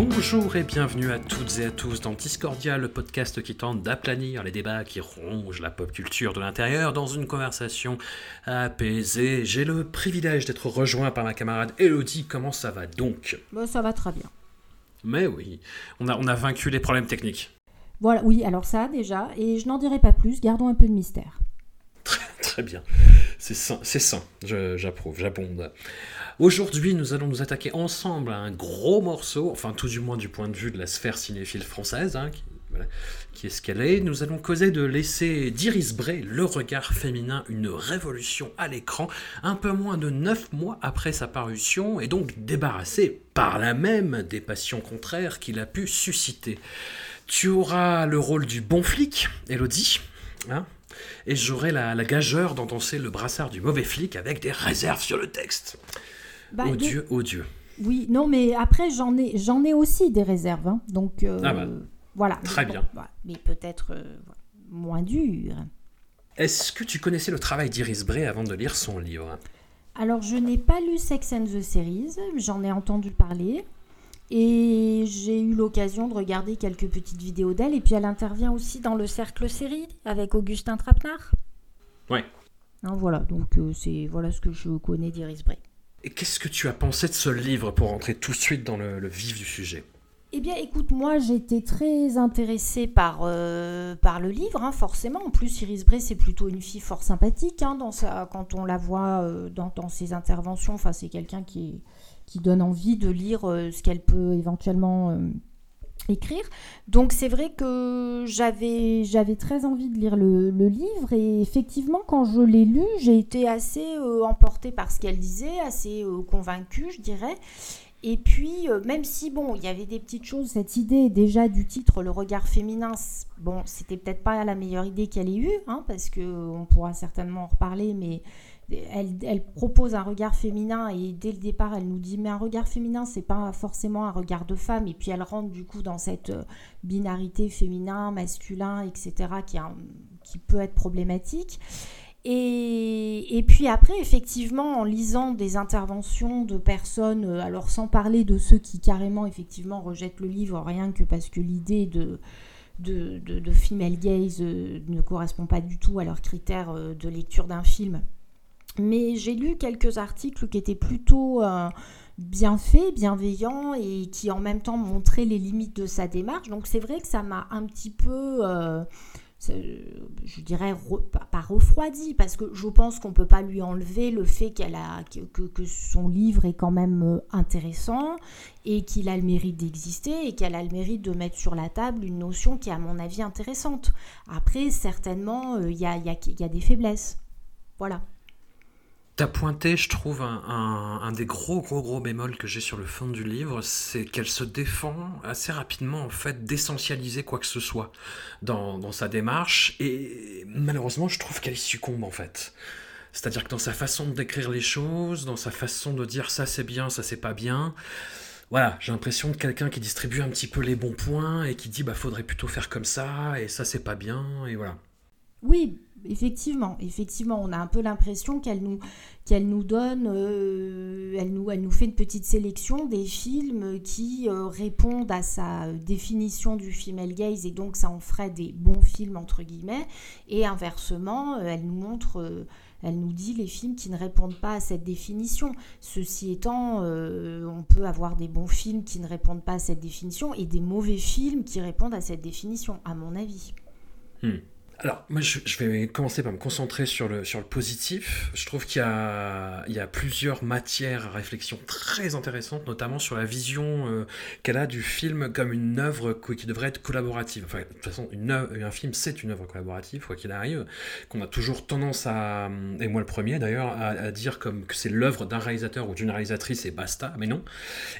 Bonjour et bienvenue à toutes et à tous dans Discordia, le podcast qui tente d'aplanir les débats qui rongent la pop culture de l'intérieur dans une conversation apaisée. J'ai le privilège d'être rejoint par ma camarade Elodie. Comment ça va donc? Bah, ça va très bien. Mais oui, on a, on a vaincu les problèmes techniques. Voilà, oui, alors ça déjà, et je n'en dirai pas plus, gardons un peu de mystère. Très, très bien. C'est sain, j'approuve, j'abonde. Aujourd'hui, nous allons nous attaquer ensemble à un gros morceau, enfin tout du moins du point de vue de la sphère cinéphile française, hein, qui, est ce qu'elle est. Nous allons causer de laisser d'Iris Bray, le regard féminin, une révolution à l'écran, un peu moins de 9 mois après sa parution, et donc débarrassé par là même des passions contraires qu'il a pu susciter. Tu auras le rôle du bon flic, Elodie, hein, et j'aurai la, la gageure d'entoncer le brassard du mauvais flic avec des réserves sur le texte. Bah, de- Dieu, oh Dieu. Oui, non, mais après, j'en ai, j'en ai aussi des réserves. hein. donc, euh, Ah bah, voilà. très Bon, bien. Mais peut-être euh, moins dur. Est-ce que tu connaissais le travail d'Iris Bray avant de lire son livre? Alors, je n'ai pas lu Sex and the Series, j'en ai entendu parler. Et j'ai eu l'occasion de regarder quelques petites vidéos d'elle. Et puis, elle intervient aussi dans le Cercle Série avec Augustin Trapenard. Ouais. Hein, voilà, donc euh, c'est voilà ce que je connais d'Iris Bray. Et qu'est-ce que tu as pensé de ce livre pour entrer tout de suite dans le, le vif du sujet? Eh bien, écoute, moi, j'étais très intéressée par, euh, par le livre, hein, forcément. En plus, Iris Bray, c'est plutôt une fille fort sympathique hein, dans sa, quand on la voit euh, dans, dans ses interventions. Enfin, c'est quelqu'un qui, est- qui donne envie de lire euh, ce qu'elle peut éventuellement euh, écrire. Donc, c'est vrai que j'avais très envie de lire le, livre. Et effectivement, quand je l'ai lu, j'ai été assez euh, emportée par ce qu'elle disait, assez convaincue, je dirais. Et puis, même si, bon, il y avait des petites choses, cette idée déjà du titre, le regard féminin, bon, c'était peut-être pas la meilleure idée qu'elle ait eue, hein, parce que euh, on pourra certainement en reparler, mais elle, propose un regard féminin et dès le départ, elle nous dit, mais un regard féminin, c'est pas forcément un regard de femme, et puis elle rentre du coup dans cette euh, binarité féminin, masculin, etc., qui, peut être problématique. Et, puis après, effectivement, en lisant des interventions de personnes, euh, alors sans parler de ceux qui carrément, effectivement, rejettent le livre, rien que parce que l'idée de, de, de, female gaze euh, ne correspond pas du tout à leurs critères de lecture d'un film. Mais j'ai lu quelques articles qui étaient plutôt euh, bien faits, bienveillants et qui en même temps montraient les limites de sa démarche. Donc c'est vrai que ça m'a un petit peu... euh, je dirais re- pas, refroidi parce que je pense qu'on peut pas lui enlever le fait qu'elle a que, son livre est quand même euh, intéressant et qu'il a le mérite d'exister et qu'elle a le mérite de mettre sur la table une notion qui est à mon avis intéressante. Après certainement il y a des faiblesses. Voilà. T'as pointé, je trouve, un, des gros, gros, gros bémols que j'ai sur le fond du livre, c'est qu'elle se défend assez rapidement, en fait, d'essentialiser quoi que ce soit dans, dans sa démarche, et malheureusement, je trouve qu'elle succombe, en fait. C'est-à-dire que dans sa façon de décrire les choses, dans sa façon de dire ça c'est bien, ça c'est pas bien, voilà, j'ai l'impression de quelqu'un qui distribue un petit peu les bons points et qui dit bah faudrait plutôt faire comme ça, et ça c'est pas bien, et voilà. Oui, effectivement, effectivement, on a un peu l'impression qu'elle nous, qu'elle nous donne, euh, elle, nous, elle nous fait une petite sélection des films qui euh, répondent à sa définition du female gaze et donc ça en ferait des bons films entre guillemets. Et inversement, euh, elle nous montre, elle nous dit les films qui ne répondent pas à cette définition. Ceci étant, on peut avoir des bons films qui ne répondent pas à cette définition et des mauvais films qui répondent à cette définition, à mon avis. Alors, moi, je, vais commencer par me concentrer sur le, sur le positif. Je trouve qu'il y a, y a plusieurs matières à réflexion très intéressantes, notamment sur la vision euh, qu'elle a du film comme une œuvre qui devrait être collaborative. Enfin, de toute façon, une un film, c'est une œuvre collaborative, quoi qu'il arrive, qu'on a toujours tendance à, et moi le premier d'ailleurs, à, dire comme que c'est l'œuvre d'un réalisateur ou d'une réalisatrice et basta, mais non.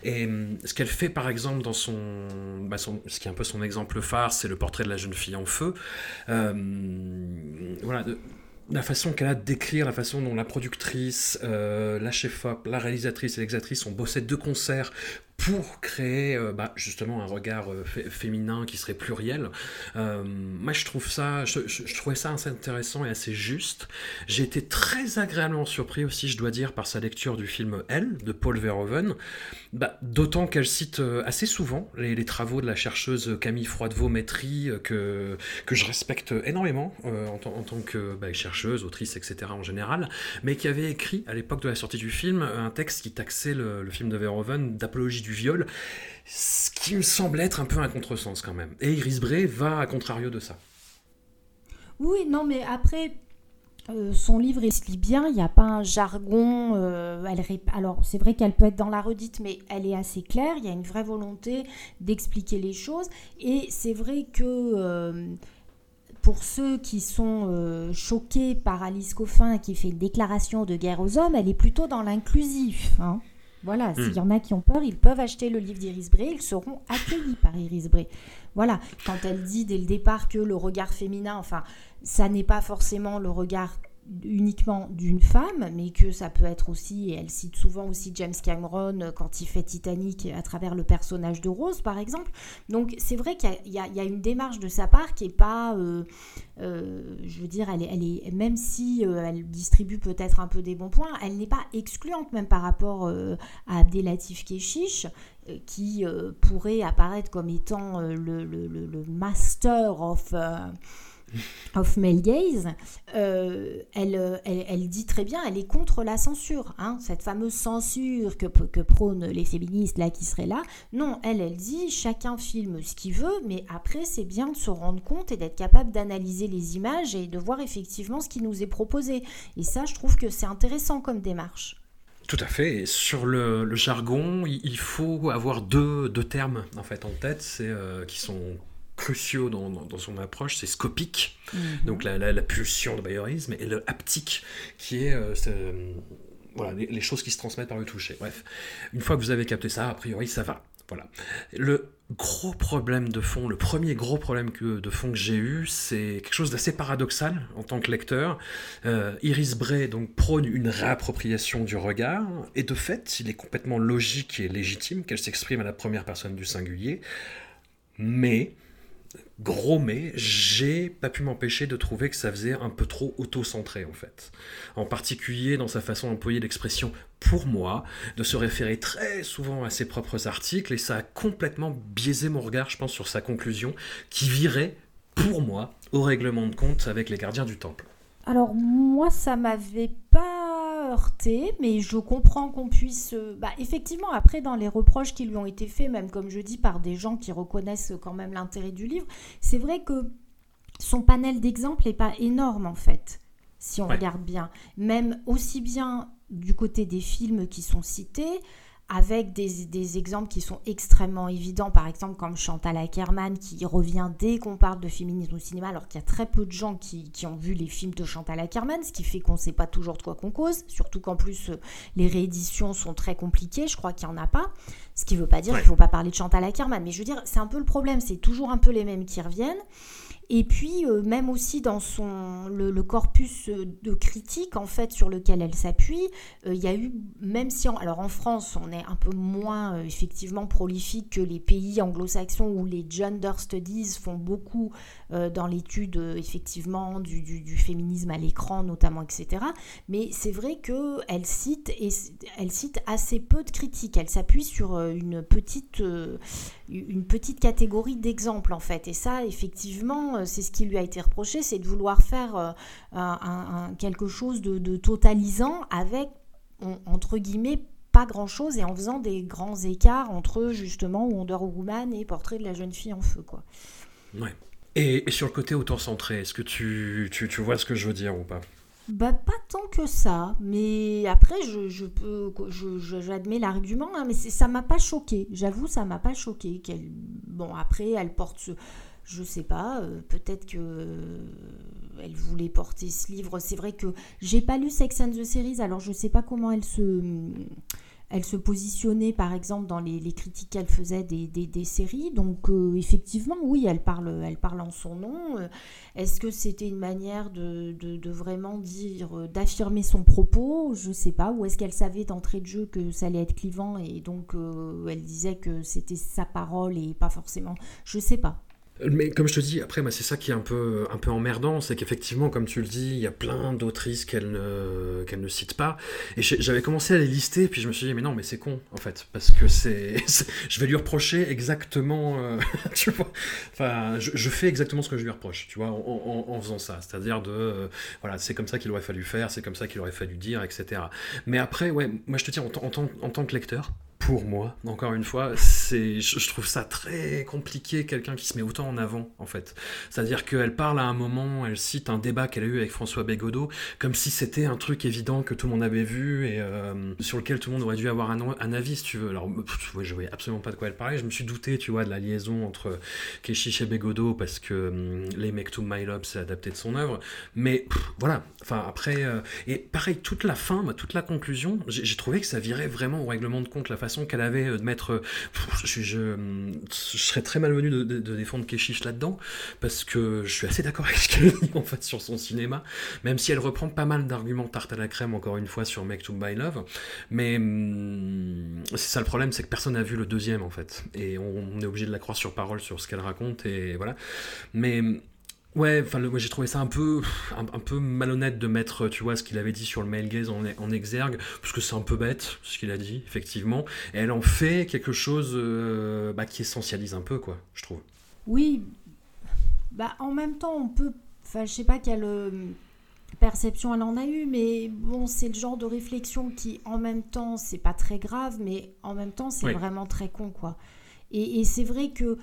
Et hum, ce qu'elle fait, par exemple, dans son, bah, son, ce qui est un peu son exemple phare, c'est le portrait de la jeune fille en feu. Euh, voilà, la façon qu'elle a décrire, la façon dont la productrice, euh, la chef-op, la réalisatrice et l'exatrice ont bossé de concert pour créer euh, bah, justement un regard euh, féminin qui serait pluriel. Euh, moi, je trouve ça, je, trouvais ça assez intéressant et assez juste. J'ai été très agréablement surpris aussi, je dois dire, par sa lecture du film Elle de Paul Verhoeven. Bah, D'autant qu'elle cite assez souvent les, travaux de la chercheuse Camille Froidevaux-Métry, que, que je respecte énormément en, tant que bah, chercheuse, autrice, etc. en général, mais qui avait écrit à l'époque de la sortie du film un texte qui taxait le, le film de Verhoeven d'apologie du viol, ce qui me semble être un peu un contresens quand même. Et Iris Bray va à contrario de ça. Oui, non, mais après, euh, son livre il se bien, il n'y a pas un jargon. Euh, elle Alors c'est vrai qu'elle peut être dans la redite, mais elle est assez claire. Il y a une vraie volonté d'expliquer les choses. Et c'est vrai que euh, pour ceux qui sont choqués par Alice Coffin qui fait une déclaration de guerre aux hommes, elle est plutôt dans l'inclusif. Hein. Voilà, s'il y hmm. en a qui ont peur, ils peuvent acheter le livre d'Iris Bray, ils seront accueillis par Iris Bray. Voilà, quand elle dit dès le départ que le regard féminin, enfin, ça n'est pas forcément le regard uniquement d'une femme, mais que ça peut être aussi, et elle cite souvent aussi James Cameron euh, quand il fait Titanic à travers le personnage de Rose, par exemple. Donc c'est vrai qu'il y, a une démarche de sa part qui est pas, euh, euh, je veux dire, elle est, même si elle distribue peut-être un peu des bons points, elle n'est pas excluante même par rapport à Abdelatif Keshish, qui pourrait apparaître comme étant le, master of of male gaze, euh, elle, elle, dit très bien, elle est contre la censure, hein, cette fameuse censure que, que prônent les féministes là qui seraient là. Non, elle, elle dit, chacun filme ce qu'il veut, mais après c'est bien de se rendre compte et d'être capable d'analyser les images et de voir effectivement ce qui nous est proposé. Et ça, je trouve que c'est intéressant comme démarche. Tout à fait. Sur le, jargon, il faut avoir deux, deux, termes en fait en tête, c'est euh, qui sont cruciaux dans, son approche, c'est scopique, mhm. donc la, la, pulsion de bayerisme, et le haptique, qui est, euh, voilà, les, choses qui se transmettent par le toucher. Bref, une fois que vous avez capté ça, a priori, ça va. Voilà. Le gros problème de fond, le premier gros problème que, de fond que j'ai eu, c'est quelque chose d'assez paradoxal en tant que lecteur. Euh, Iris Bray donc prône une réappropriation du regard, et de fait, il est complètement logique et légitime qu'elle s'exprime à la première personne du singulier, mais gros mais, j'ai pas pu m'empêcher de trouver que ça faisait un peu trop auto-centré en fait. En particulier dans sa façon d'employer l'expression pour moi, de se référer très souvent à ses propres articles et ça a complètement biaisé mon regard, je pense, sur sa conclusion qui virait, pour moi, au règlement de compte avec les gardiens du temple. Alors moi, ça m'avait pas heurté, mais je comprends qu'on puisse... Euh, bah, effectivement, après, dans les reproches qui lui ont été faits, même comme je dis, par des gens qui reconnaissent quand même l'intérêt du livre, c'est vrai que son panel d'exemples n'est pas énorme, en fait, si on regarde bien. Même aussi bien du côté des films qui sont cités, avec des, exemples qui sont extrêmement évidents, par exemple comme Chantal Ackerman qui revient dès qu'on parle de féminisme au cinéma, alors qu'il y a très peu de gens qui, ont vu les films de Chantal Ackerman, ce qui fait qu'on ne sait pas toujours de quoi qu'on cause, surtout qu'en plus euh, les rééditions sont très compliquées, je crois qu'il n'y en a pas, ce qui ne veut pas dire qu'il ne faut pas parler de Chantal Ackerman, mais je veux dire, c'est un peu le problème, c'est toujours un peu les mêmes qui reviennent. Et puis, euh, même aussi dans son, le, corpus de critique, en fait, sur lequel elle s'appuie, euh, il y a eu, même si, alors en France, on est un peu moins, euh, effectivement, prolifique que les pays anglo-saxons où les gender studies font beaucoup dans l'étude, effectivement, du, du, féminisme à l'écran, notamment, etc. Mais c'est vrai qu'elle cite, et, elle cite assez peu de critiques. Elle s'appuie sur une petite, une petite catégorie d'exemples, en fait. Et ça, effectivement, euh, c'est ce qui lui a été reproché, c'est de vouloir faire euh, quelque chose de, totalisant avec, entre guillemets, pas grand-chose et en faisant des grands écarts entre justement Wonder Woman et Portrait de la jeune fille en feu. quoi. Ouais. Et, sur le côté auto-centré, est-ce que tu, tu, tu, vois ce que je veux dire ou pas? Bah, pas tant que ça, mais après, je, je peux, j'admets l'argument, hein, mais ça m'a pas choqué. J'avoue, ça m'a pas choqué. Qu'elle, bon, après, elle porte ce, je sais pas, euh, peut-être que euh, elle voulait porter ce livre. C'est vrai que j'ai pas lu Sex and the Series, alors je sais pas comment elle se elle se positionnait par exemple dans les, critiques qu'elle faisait des, séries. Donc euh, effectivement, oui, elle parle, elle parle en son nom. Euh, est-ce que c'était une manière de, vraiment dire, euh, d'affirmer son propos? Je ne sais pas. Ou est-ce qu'elle savait d'entrée de jeu que ça allait être clivant et donc elle disait que c'était sa parole et pas forcément? Je ne sais pas. Mais comme je te dis, après, c'est ça qui est un peu, emmerdant, c'est qu'effectivement, comme tu le dis, il y a plein d'autrices qu'elle ne, qu'elle ne cite pas. Et j'avais commencé à les lister, puis je me suis dit, mais non, mais c'est con, en fait, parce que je vais lui reprocher exactement, euh, tu vois, enfin, je, fais exactement ce que je lui reproche, tu vois, en, faisant ça. C'est-à-dire de, euh, voilà, c'est comme ça qu'il aurait fallu faire, c'est comme ça qu'il aurait fallu dire, etc. Mais après, ouais, moi je te dis, en tant que lecteur, pour moi, encore une fois, c'est, je, trouve ça très compliqué, quelqu'un qui se met autant en avant, en fait. C'est-à-dire qu'elle parle à un moment, elle cite un débat qu'elle a eu avec François Bégodeau, comme si c'était un truc évident que tout le monde avait vu et euh, sur lequel tout le monde aurait dû avoir un, avis, si tu veux. Alors, je voyais absolument pas de quoi elle parlait. Je me suis douté, tu vois, de la liaison entre Keshish et Bégodeau parce que hum, les Make to My Love, c'est adapté de son œuvre. Mais voilà, enfin, après, euh, et pareil, toute la fin, toute la conclusion, j'ai trouvé que ça virait vraiment au règlement de compte la façon qu'elle avait euh, de mettre. Euh, je, serais très malvenu de, défendre Keshish là-dedans, parce que je suis assez d'accord avec ce qu'elle dit en fait sur son cinéma, même si elle reprend pas mal d'arguments tarte à la crème, encore une fois, sur Make to Buy Love. Mais hum, c'est ça le problème, c'est que personne n'a vu le deuxième en fait. Et on, est obligé de la croire sur parole sur ce qu'elle raconte, et voilà. Mais Ouais, enfin, moi j'ai trouvé ça un peu, un, peu malhonnête de mettre, tu vois, ce qu'il avait dit sur le male gaze en, en exergue, parce que c'est un peu bête, ce qu'il a dit, effectivement. Et elle en fait quelque chose euh, bah, qui essentialise un peu, quoi, je trouve. Oui, bah en même temps, on peut, enfin, je sais pas quelle euh, perception elle en a eu, mais bon, c'est le genre de réflexion qui, en même temps, c'est pas très grave, mais en même temps, c'est vraiment très con, quoi. Et, et c'est vrai que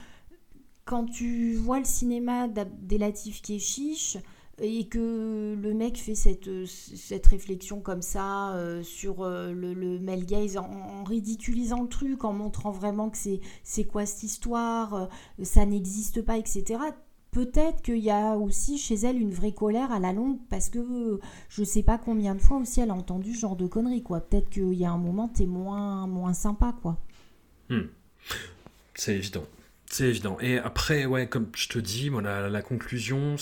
quand tu vois le cinéma d'Abdelatif Keshish et que le mec fait cette, réflexion comme ça euh, sur euh, le, le male gaze en, ridiculisant le truc, en montrant vraiment que c'est quoi cette histoire, euh, ça n'existe pas, etc. Peut-être qu'il y a aussi chez elle une vraie colère à la longue parce que je sais pas combien de fois aussi elle a entendu ce genre de conneries. Peut-être qu'il y a un moment t'es moins moins sympa. Hmm. C'est évident. C'est évident. Et après, ouais, comme je te dis, la, conclusion,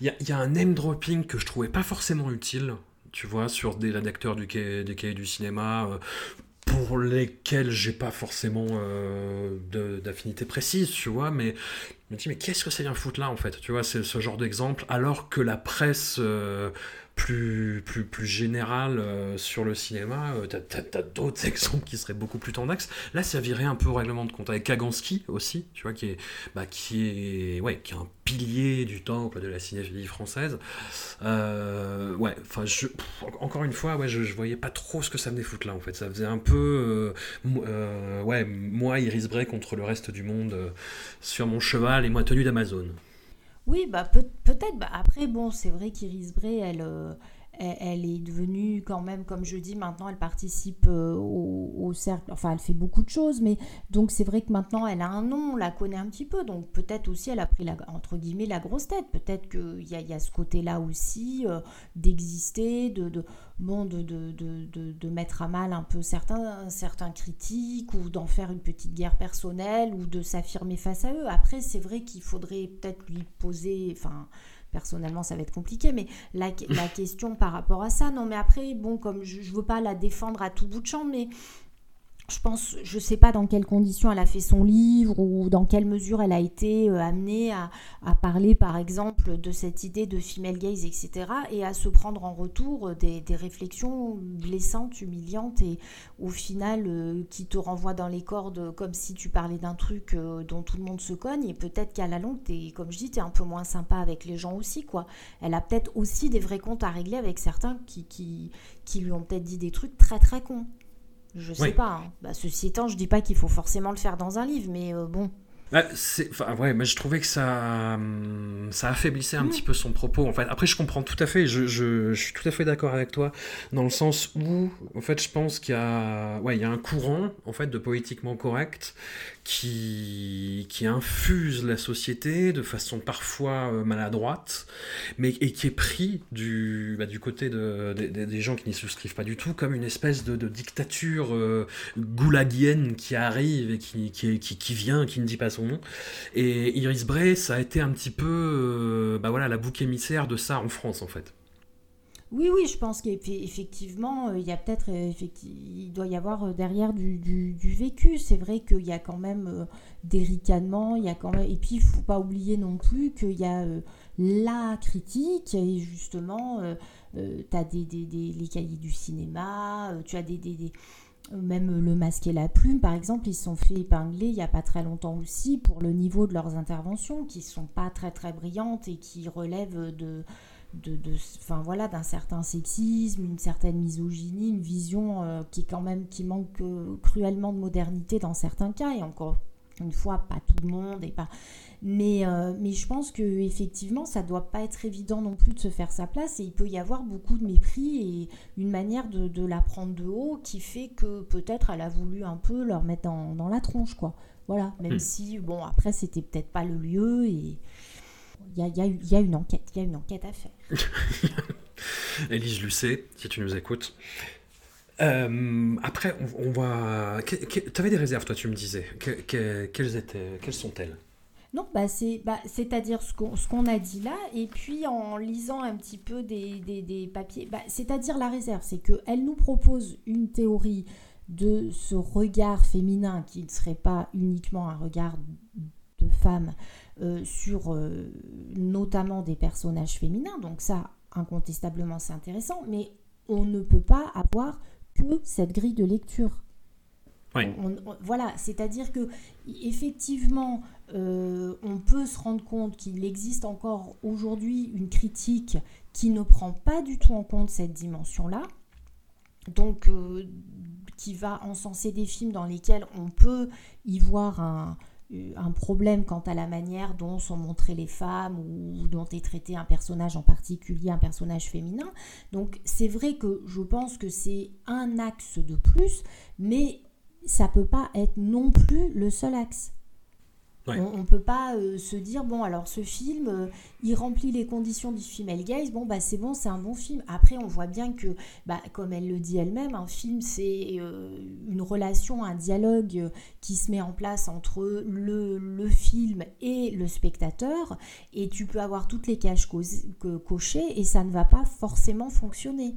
il y, a un name dropping que je trouvais pas forcément utile, tu vois, sur des rédacteurs du des cahiers du cinéma, euh, pour lesquels j'ai pas forcément euh, d'affinité précise, tu vois, mais je me dis, mais qu'est-ce que ça vient foutre là, en fait Tu vois, c'est ce genre d'exemple, alors que la presse. Euh, plus, plus, plus général euh, sur le cinéma, euh, t'as as, d'autres exemples qui seraient beaucoup plus tendax. Là, ça virait un peu au règlement de compte avec Kaganski aussi, tu vois, qui est, bah, qui est, ouais, qui est un pilier du temple de la cinéphilie française. Euh, ouais, enfin, encore une fois, ouais, je, je, voyais pas trop ce que ça venait foutre là, en fait. Ça faisait un peu, ouais, moi, Iris Bray contre le reste du monde sur mon cheval et moi tenu d'Amazon. Oui, bah peut- être Bah, après, bon, c'est vrai qu'Iris Bray, elle, euh, elle, est devenue quand même, comme je dis, maintenant elle participe euh, au, cercle, enfin elle fait beaucoup de choses, mais donc c'est vrai que maintenant elle a un nom, on la connaît un petit peu, donc peut-être aussi elle a pris la, entre guillemets la grosse tête, peut-être qu'il y a, y a ce côté-là aussi euh, d'exister, de, de, bon, de, de, de, de, mettre à mal un peu certains, certains critiques ou d'en faire une petite guerre personnelle ou de s'affirmer face à eux. Après c'est vrai qu'il faudrait peut-être lui poser, enfin personnellement ça va être compliqué, mais la, la question par rapport à ça, non mais après, bon, comme je ne veux pas la défendre à tout bout de champ, mais je pense, je sais pas dans quelles conditions elle a fait son livre ou dans quelle mesure elle a été euh, amenée à, parler, par exemple, de cette idée de female gaze, etc. et à se prendre en retour euh, des, réflexions blessantes, humiliantes et au final euh, qui te renvoient dans les cordes comme si tu parlais d'un truc dont tout le monde se cogne et peut-être qu'à la longue, es, comme je dis, tu es un peu moins sympa avec les gens aussi, quoi. Elle a peut-être aussi des vrais comptes à régler avec certains qui, qui, qui lui ont peut-être dit des trucs très très cons. Je sais pas. Hein. Bah, ceci étant, je dis pas qu'il faut forcément le faire dans un livre, mais euh, bon. Ah, c'est, enfin, ouais, mais je trouvais que ça, hum, ça affaiblissait un Mm. petit peu son propos. En fait, après, je comprends tout à fait. Je, je, je suis tout à fait d'accord avec toi dans le sens où, en fait, je pense qu'il y a, ouais, il y a un courant, en fait, de politiquement correct qui, qui infuse la société de façon parfois euh, maladroite, mais et qui est pris du, bah, du côté de, de- de- des gens qui n'y souscrivent pas du tout comme une espèce de, dictature euh, goulagienne qui arrive et qui, qui, qui, qui vient, qui ne dit pas son nom. Et Iris Bray, ça a été un petit peu euh, bah voilà, la bouc émissaire de ça en France, en fait. Oui, oui, je pense qu'effectivement, il y a peut-être, euh, il doit y avoir euh, derrière du, du- vécu. C'est vrai qu'il y a quand même euh, des ricanements, il y a quand même, et puis il faut pas oublier non plus qu'il y a euh, la critique et justement, tu as des, les cahiers du cinéma, euh, tu as des, euh, même le masque et la plume, par exemple, ils se sont fait épingler il n'y a pas très longtemps aussi pour le niveau de leurs interventions qui sont pas très très brillantes et qui relèvent de de, de- enfin voilà d'un certain sexisme une certaine misogynie une vision euh, qui est quand même qui manque euh, cruellement de modernité dans certains cas et encore une fois pas tout le monde et pas mais euh, mais je pense que effectivement ça doit pas être évident non plus de se faire sa place et il peut y avoir beaucoup de mépris et une manière de, de la prendre de haut qui fait que peut-être elle a voulu un peu leur mettre dans, dans la tronche quoi voilà même Hmm. si bon après c'était peut-être pas le lieu et il y a, y y une enquête il y a une enquête à faire Élise Lucet, si tu nous écoutes. Euh, après, on, on va. Tu avais des réserves, toi, tu me disais. Que- que- quelles, étaient, quelles sont-elles? Non, bah c'est, bah, c'est-à-dire ce qu'on, a dit là, et puis en lisant un petit peu des, des- des papiers, bah, c'est-à-dire la réserve, c'est qu'elle nous propose une théorie de ce regard féminin qui ne serait pas uniquement un regard de femme euh, sur euh, notamment des personnages féminins, donc ça, incontestablement, c'est intéressant, mais on ne peut pas avoir que cette grille de lecture. Oui. On- on- voilà, c'est-à-dire que effectivement, euh, on peut se rendre compte qu'il existe encore aujourd'hui une critique qui ne prend pas du tout en compte cette dimension-là, donc qui va encenser des films dans lesquels on peut y voir un, un problème quant à la manière dont sont montrées les femmes ou dont est traité un personnage en particulier, un personnage féminin. Donc c'est vrai que je pense que c'est un axe de plus, mais ça peut pas être non plus le seul axe. On, on peut pas euh, se dire bon alors ce film euh, il remplit les conditions du film Elle Gaze bon bah c'est bon c'est un bon film. Après on voit bien que bah, comme elle le dit elle-même un film c'est euh, une relation un dialogue qui se met en place entre le, le film et le spectateur. Et tu peux avoir toutes les caches co- que- cochées et ça ne va pas forcément fonctionner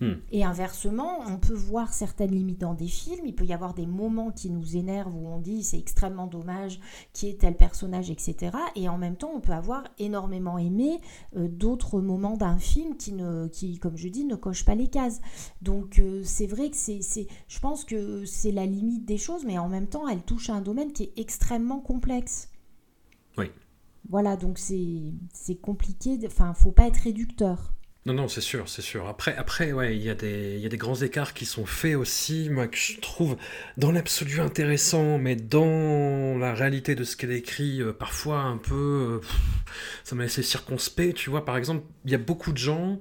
Hmm. et inversement, on peut voir certaines limites dans des films. Il peut y avoir des moments qui nous énervent où on dit c'est extrêmement dommage qui est tel personnage, etc. Et en même temps, on peut avoir énormément aimé euh, d'autres moments d'un film qui, ne, qui, comme je dis, ne cochent pas les cases. Donc euh, c'est vrai que c'est, c'est, je pense que c'est la limite des choses, mais en même temps, elle touche à un domaine qui est extrêmement complexe. Oui. Voilà, donc c'est, c'est compliqué. Enfin, faut pas être réducteur. Non, non, c'est sûr, c'est sûr. Après, après ouais, il y, a des- il y a des grands écarts qui sont faits aussi, moi, que je trouve dans l'absolu intéressant, mais dans la réalité de ce qu'elle écrit, euh, parfois un peu. euh, pff, ça m'a laissé circonspect, tu vois. Par exemple, il y a beaucoup de gens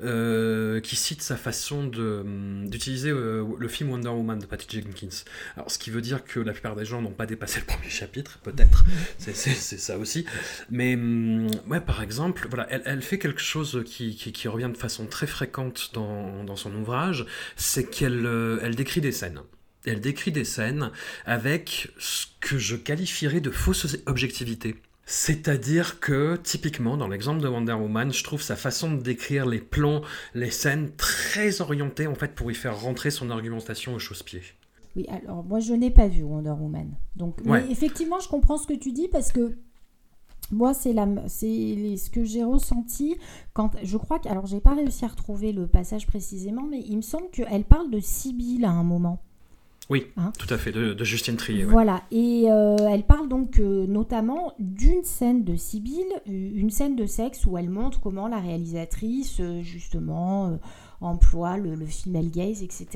euh, qui citent sa façon hum, d'utiliser le film Wonder Woman de Patty Jenkins. Alors, ce qui veut dire que la plupart des gens n'ont pas dépassé le premier chapitre, peut-être. c'est, ça aussi. Mais hum, ouais, par exemple, voilà, elle, elle fait quelque chose qui, qui, qui revient de façon très fréquente dans, dans son ouvrage, c'est qu'elle euh, elle décrit des scènes. Elle décrit des scènes avec ce que je qualifierais de fausse objectivité. C'est-à-dire que, typiquement, dans l'exemple de Wonder Woman, je trouve sa façon de décrire les plans, les scènes très orientées, en fait, pour y faire rentrer son argumentation au chausse-pied. Oui, alors moi je n'ai pas vu Wonder Woman. Donc, Ouais. mais effectivement, je comprends ce que tu dis parce que moi c'est ce que j'ai ressenti quand je crois que, alors j'ai pas réussi à retrouver le passage précisément, mais il me semble qu'elle parle de Sibylle à un moment. Oui, Hein tout à fait, de, de Justine Trier. ouais. Voilà, et euh, elle parle donc euh, notamment d'une scène de Sibylle, une scène de sexe où elle montre comment la réalisatrice, euh, justement, emploie le, le female gaze, etc.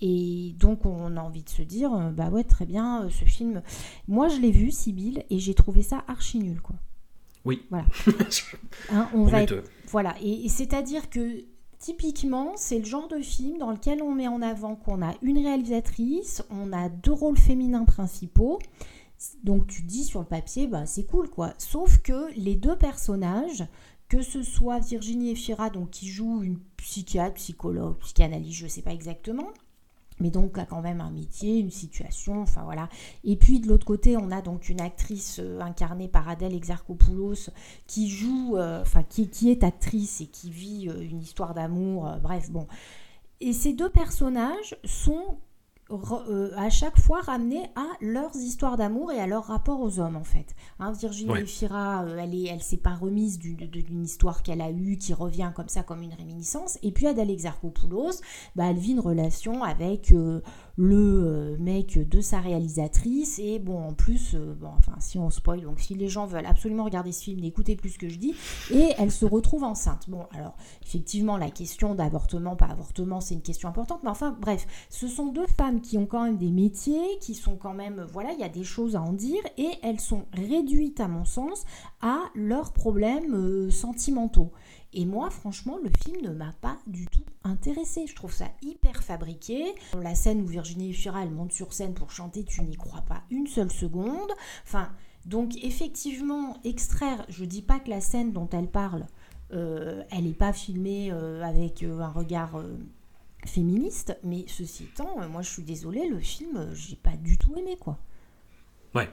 Et donc on a envie de se dire, bah ouais, très bien, ce film. Moi je l'ai vu, Sibyl, et j'ai trouvé ça archi nul, quoi. Oui. Voilà. Hein, on On va être- voilà, et, et c'est-à-dire que typiquement, c'est le genre de film dans lequel on met en avant qu'on a une réalisatrice, on a deux rôles féminins principaux. Donc tu dis sur le papier, bah c'est cool quoi. Sauf que les deux personnages, que ce soit Virginie Efira, donc qui joue une psychiatre, psychologue, psychanalyste, je sais pas exactement, mais donc a quand même un métier, une situation, enfin voilà. Et puis de l'autre côté, on a donc une actrice euh, incarnée par Adèle Exarchopoulos qui joue, euh, enfin qui, qui est actrice et qui vit euh, une histoire d'amour, bref, bon. Et ces deux personnages sont euh, à chaque fois ramenés à leurs histoires d'amour et à leur rapport aux hommes en fait. Hein, Virginie Ouais. Efira, euh, elle est, elle s'est pas remise d'une histoire qu'elle a eue qui revient comme ça comme une réminiscence. Et puis Adèle Exarchopoulos, bah, elle vit une relation avec euh, le euh, mec de sa réalisatrice et bon en plus, euh, bon enfin si on spoil, donc si les gens veulent absolument regarder ce film, n'écoutez plus ce que je dis. Et elle se retrouve enceinte. Bon alors effectivement la question d'avortement, pas avortement, c'est une question importante, mais enfin bref, ce sont deux femmes qui ont quand même des métiers, qui sont quand même, voilà, il y a des choses à en dire, et elles sont réduites à mon sens à leurs problèmes euh, sentimentaux. Et moi, franchement, le film ne m'a pas du tout intéressé. Je trouve ça hyper fabriqué. La scène où Virginie Efira, elle monte sur scène pour chanter, tu n'y crois pas une seule seconde. Enfin, donc effectivement, extraire, je dis pas que la scène dont elle parle, euh, elle n'est pas filmée euh, avec euh, un regard féministe, mais ceci étant, moi je suis désolée, le film, j'ai pas du tout aimé quoi. Ouais.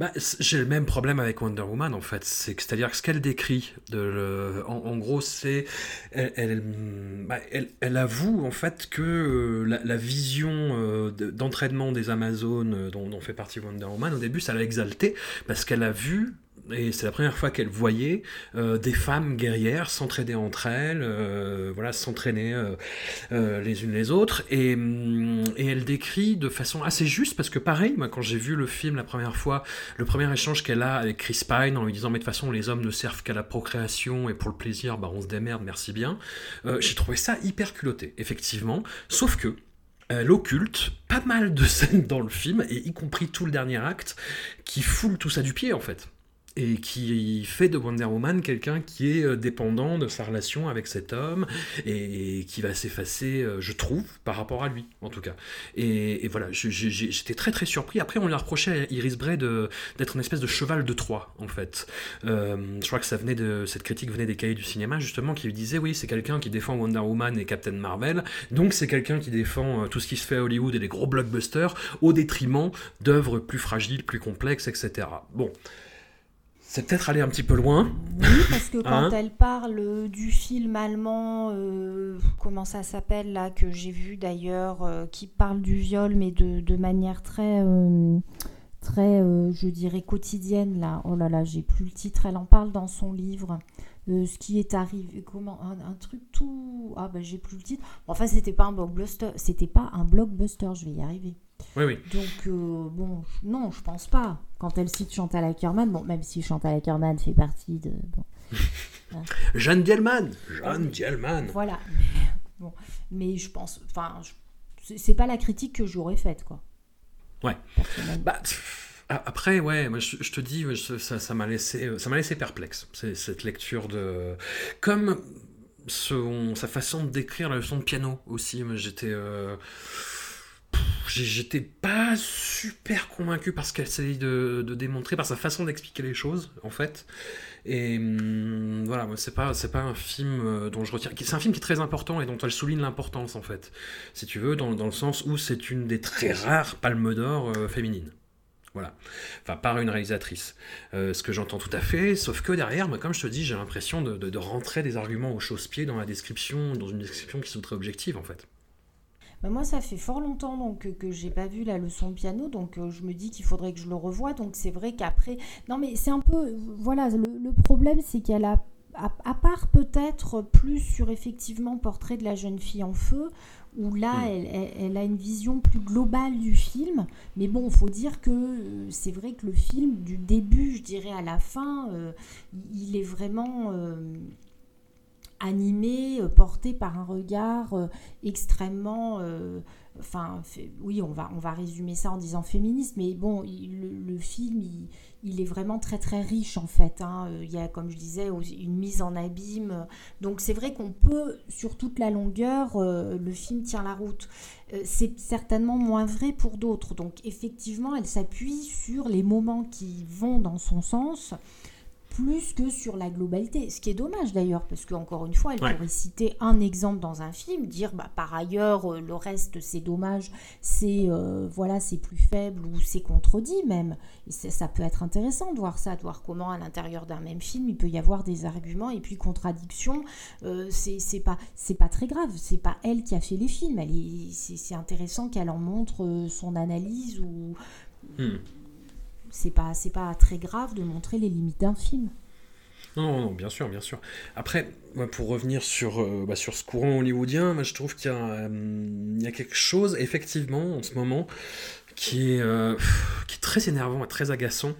Bah, j'ai le même problème avec Wonder Woman en fait, c'est-à-dire que ce qu'elle décrit, de en, gros, c'est elle, elle, bah, elle- elle avoue en fait que euh, la, vision euh, de- d'entraînement des Amazones euh, dont, dont fait partie Wonder Woman, au début, ça l'a exaltée parce qu'elle a vu et c'est la première fois qu'elle voyait euh, des femmes guerrières s'entraider entre elles, euh, voilà, s'entraîner euh, les unes les autres, et, hum, et elle décrit de façon assez juste, parce que pareil, moi quand j'ai vu le film la première fois, le premier échange qu'elle a avec Chris Pine en lui disant mais de toute façon les hommes ne servent qu'à la procréation et pour le plaisir, bah on se démerde, merci bien, j'ai trouvé ça hyper culotté, effectivement, sauf que elle occulte pas mal de scènes dans le film, et y compris tout le dernier acte, qui foule tout ça du pied en fait et qui fait de Wonder Woman quelqu'un qui est euh, dépendant de sa relation avec cet homme et qui va s'effacer, euh, je trouve, par rapport à lui, en tout cas. Et, voilà, j'étais très très surpris. Après, on lui a reproché à Iris Bray d'être une espèce de cheval de Troie, en fait. Euh, je crois que ça venait de cette critique venait des cahiers du cinéma, justement, qui lui disait oui, c'est quelqu'un qui défend Wonder Woman et Captain Marvel, donc c'est quelqu'un qui défend tout ce qui se fait à Hollywood et les gros blockbusters au détriment d'œuvres plus fragiles, plus complexes, etc. Bon. C'est peut-être aller un petit peu loin. Oui, parce que quand Hein elle parle euh, du film allemand, euh, comment ça s'appelle là, que j'ai vu d'ailleurs, euh, qui parle du viol, mais de, de manière très, euh, très, je dirais, quotidienne là. Oh là là, j'ai plus le titre. Elle en parle dans son livre. ce qui est arrivé, comment, un, un truc tout. Ah ben j'ai plus le titre. Enfin, c'était pas un blockbuster, c'était pas un blockbuster, je vais y arriver. Oui, oui. Donc, euh, bon, non, je pense pas. Quand elle cite Chantal Ackerman, bon, même si Chantal Ackerman fait partie de. Bon, Jeanne Dielman Jeanne Dielman voilà. Mais, bon, mais je pense. Enfin, c'est- pas la critique que j'aurais faite, quoi. Ouais. Bah, après, ouais, moi, je, je te dis, ça ça m'a laissé, euh, ça m'a laissé perplexe, cette lecture de, comme son, sa façon de décrire la leçon de piano aussi. Moi, j'étais, euh, j'étais pas super convaincu par ce qu'elle essaye de, démontrer, par sa façon d'expliquer les choses, en fait. Et hum, voilà, c'est pas, un film euh, dont je retiens. C'est un film qui est très important et dont elle souligne l'importance, en fait. Si tu veux, dans, le sens où c'est une des très rares palmes d'or euh, féminines. Voilà. Enfin, par une réalisatrice. Euh, ce que j'entends tout à fait, sauf que derrière, moi, comme je te dis, j'ai l'impression de, rentrer des arguments au chausse-pied dans la description, dans une description qui sont très objectives, en fait. Bah, moi, ça fait fort longtemps donc, que, j'ai pas vu la leçon de piano, donc euh, je me dis qu'il faudrait que je le revoie. Donc c'est vrai qu'après. Non, mais c'est un peu. Voilà, le, le problème, c'est qu'elle a. À, part peut-être plus sur effectivement Portrait de la jeune fille en feu, où là, Mm. elle, elle- elle a une vision plus globale du film. Mais bon, faut dire que euh, c'est vrai que le film, du début, je dirais, à la fin, euh, il est vraiment. euh, animé, porté par un regard extrêmement enfin, oui, on va, on va résumer ça en disant féministe, mais bon, le, film, il, est vraiment très très riche en fait. Hein. Il y a, comme je disais, une mise en abîme. Donc c'est vrai qu'on peut, sur toute la longueur, euh, le film tient la route. Euh, c'est certainement moins vrai pour d'autres. Donc effectivement, elle s'appuie sur les moments qui vont dans son sens plus que sur la globalité. Ce qui est dommage d'ailleurs, parce qu'encore une fois, elle pourrait citer un exemple dans un film, dire bah, par ailleurs, euh, le reste c'est dommage, c'est euh, voilà, c'est plus faible ou c'est contredit même. Et ça peut être intéressant de voir ça, de voir comment à l'intérieur d'un même film il peut y avoir des arguments et puis contradictions. Euh, c'est pas c'est pas très grave, c'est pas elle qui a fait les films. C'est intéressant qu'elle en montre euh, son analyse ou. Hmm c'est pas c'est pas très grave de montrer les limites d'un film. Non, non, bien sûr, bien sûr. Après, pour revenir sur, euh, bah, sur ce courant hollywoodien, moi, je trouve qu'il y, euh, y, a quelque chose, effectivement, en ce moment, qui est, euh, qui est très énervant et très agaçant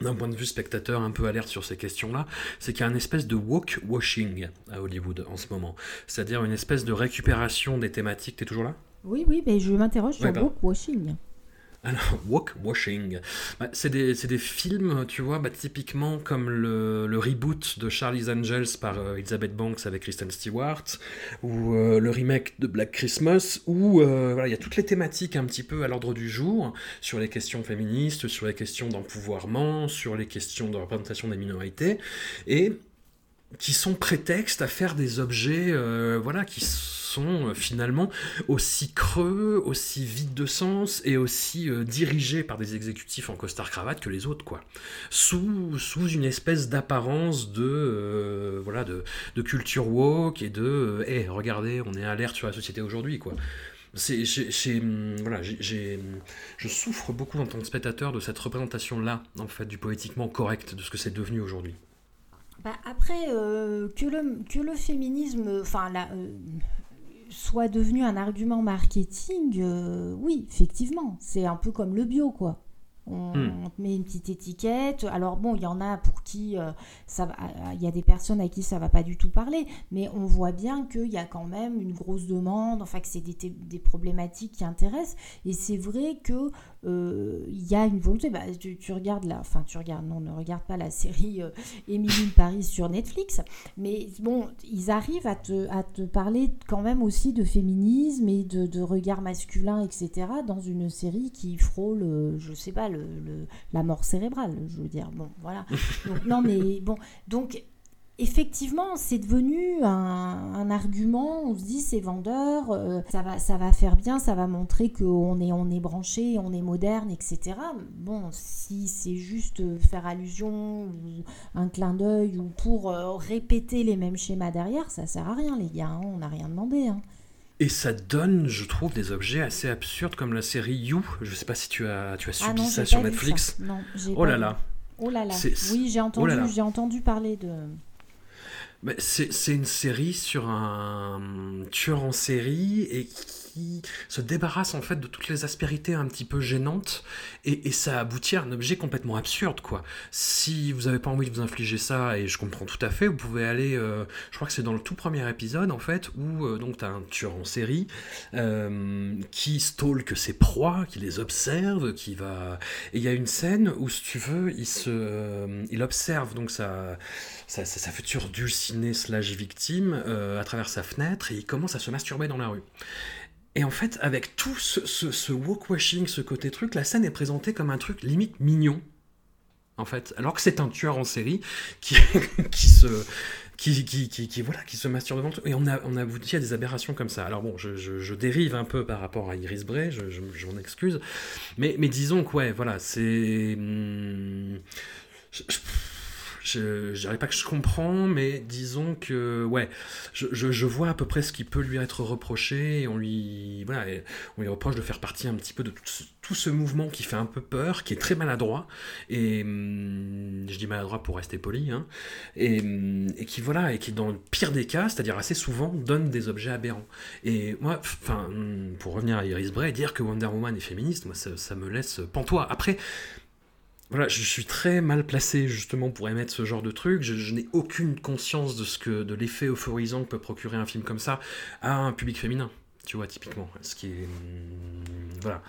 d'un point de vue spectateur un peu alerte sur ces questions-là, c'est qu'il y a une espèce de woke washing à Hollywood en ce moment. C'est-à-dire une espèce de récupération des thématiques. T'es toujours là? Oui, oui, mais je m'interroge sur woke washing. Alors, Walk Washing, bah, c'est des, films, tu vois, bah, typiquement comme le, reboot de Charlie's Angels par euh, Elizabeth Banks avec Kristen Stewart, ou euh, le remake de Black Christmas, où euh, il y a toutes les thématiques un petit peu à l'ordre du jour, sur les questions féministes, sur les questions d'empouvoirment, sur les questions de représentation des minorités, et qui sont prétextes à faire des objets, voilà, qui sont sont euh, finalement aussi creux, aussi vides de sens et aussi euh, dirigés par des exécutifs en costard-cravate que les autres, quoi. Sous, sous une espèce d'apparence de, euh, voilà, de, de, culture woke et de hé, regardez, on est alerte sur la société aujourd'hui, quoi. C'est, voilà, j'ai, je souffre beaucoup en tant que spectateur de cette représentation-là, en fait, du politiquement correct, de ce que c'est devenu aujourd'hui. Bah après, que, le, que le féminisme, enfin, la, soit devenu un argument marketing, euh, oui, effectivement, c'est un peu comme le bio, quoi. On, hmm. met une petite étiquette. Alors bon, il y en a pour qui euh, ça va, il y a des personnes à qui ça va pas du tout parler, mais on voit bien qu'il y a quand même une grosse demande, enfin que c'est des, des, problématiques qui intéressent. Et c'est vrai que euh, il y a une volonté. Bah, tu, regardes la, enfin tu regardes, non, ne regarde pas la série euh, Emily Paris sur Netflix, mais bon, ils arrivent à te, à te parler quand même aussi de féminisme et de, de regard masculin, etc. dans une série qui frôle, euh, je sais pas, le, la mort cérébrale, je veux dire. Bon, voilà. Donc, non, mais bon, donc effectivement, c'est devenu un, argument. On se dit, c'est vendeur, euh, ça, va, ça va faire bien, ça va montrer qu'on est, on est branché, on est moderne, etc. Bon, si c'est juste faire allusion ou un clin d'œil ou pour euh, répéter les mêmes schémas derrière, ça sert à rien, les gars. Hein, on n'a rien demandé. Hein. Et ça donne, je trouve, des objets assez absurdes comme la série You. Je sais pas si tu as, tu as ah subi ça sur Netflix. Non, oh là là. Oh là là. Oui, j'ai entendu, oh j'ai entendu parler de. C'est une série sur un tueur en série et qui se débarrasse en fait de toutes les aspérités un petit peu gênantes et, ça aboutit à un objet complètement absurde quoi. Si vous n'avez pas envie de vous infliger ça et je comprends tout à fait, vous pouvez aller, euh, je crois que c'est dans le tout premier épisode en fait où euh, donc tu as un tueur en série euh, qui stalk ses proies, qui les observe, qui va et il y a une scène où si tu veux il se il observe donc sa sa, sa, future dulcinée slash victime à travers sa fenêtre et il commence à se masturber dans la rue. Et en fait, avec tout ce, ce, ce ce côté truc, la scène est présentée comme un truc limite mignon. En fait, alors que c'est un tueur en série qui, qui se. Qui, qui, qui, voilà, qui se masturbe devant. Et on a, on a abouti à des aberrations comme ça. Alors bon, je, dérive un peu par rapport à Iris Bray, je, je, m'en excuse. Mais, mais disons que, ouais, voilà, c'est. Hmm, je, je dirais pas que je comprends, mais disons que ouais, je, vois à peu près ce qui peut lui être reproché et on lui voilà, on lui reproche de faire partie un petit peu de tout ce, mouvement qui fait un peu peur, qui est très maladroit et hum, je dis maladroit pour rester poli, hein, et, hum, et qui voilà et qui dans le pire des cas, c'est-à-dire assez souvent donne des objets aberrants. Et moi, enfin, pour revenir à Iris Bray, dire que Wonder Woman est féministe, moi ça, ça me laisse pantois. Après voilà, je suis très mal placé justement pour émettre ce genre de truc. Je, n'ai aucune conscience de ce que de l'effet euphorisant que peut procurer un film comme ça à un public féminin. Tu vois, typiquement, ce qui est hum, voilà,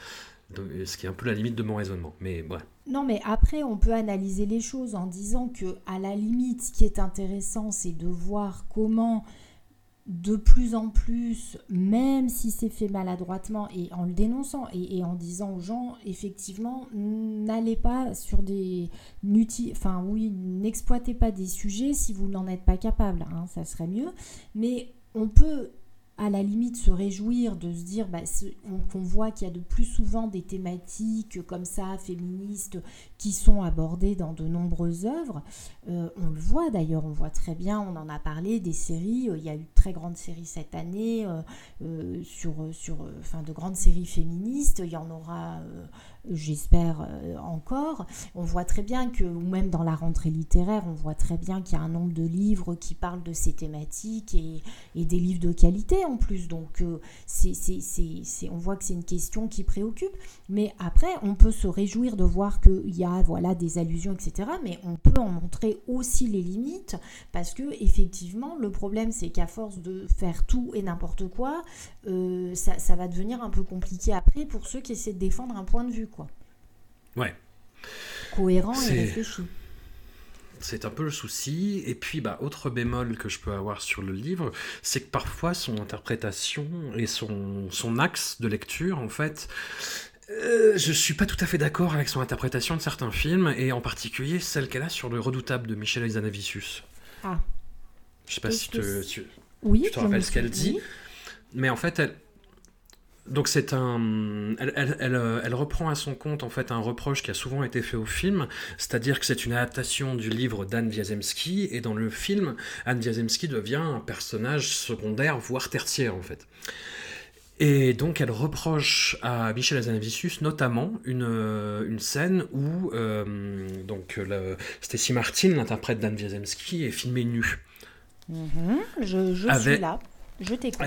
ce qui est un peu la limite de mon raisonnement. Mais voilà. Non, mais après, on peut analyser les choses en disant que à la limite, ce qui est intéressant, c'est de voir comment de plus en plus, même si c'est fait maladroitement et en le dénonçant et, en disant aux gens, effectivement, n'allez pas sur des... Enfin oui, n'exploitez pas des sujets si vous n'en êtes pas capable, hein, ça serait mieux. Mais on peut à la limite se réjouir de se dire bah, qu'on voit qu'il y a de plus souvent des thématiques comme ça, féministes, qui sont abordées dans de nombreuses œuvres. Euh, on le voit d'ailleurs, on voit très bien, on en a parlé, des séries, euh, il y a eu de très grandes séries cette année, euh, sur, sur, de grandes séries féministes, il y en aura j'espère euh, encore. On voit très bien que, ou même dans la rentrée littéraire, on voit très bien qu'il y a un nombre de livres qui parlent de ces thématiques et, des livres de qualité en plus. Donc, euh, on voit que c'est une question qui préoccupe. Mais après, on peut se réjouir de voir qu'il y a voilà, des allusions, etc. Mais on peut en montrer aussi les limites parce que, effectivement, le problème, c'est qu'à force de faire tout et n'importe quoi, euh, ça va devenir un peu compliqué après pour ceux qui essaient de défendre un point de vue. Ouais. Cohérent et réfléchi. C'est un peu le souci. Et puis, bah, autre bémol que je peux avoir sur le livre, c'est que parfois son interprétation et son, son axe de lecture, en fait, euh, je suis pas tout à fait d'accord avec son interprétation de certains films, et en particulier celle qu'elle a sur Le Redoutable de Michel Hazanavicius. Ah. Je sais pas si tu, oui, tu te rappelles ce qu'elle dit, mais en fait, elle, donc c'est un, elle, reprend à son compte en fait un reproche qui a souvent été fait au film, c'est-à-dire que c'est une adaptation du livre d'Anne Wiazemski et dans le film, Anne Wiazemski devient un personnage secondaire voire tertiaire en fait. Et donc elle reproche à Michel Azanavicius notamment une, une scène où euh, donc Stacy Martin, l'interprète d'Anne Wiazemski, est filmée nue. Mhm, je, je suis là, je t'écoute.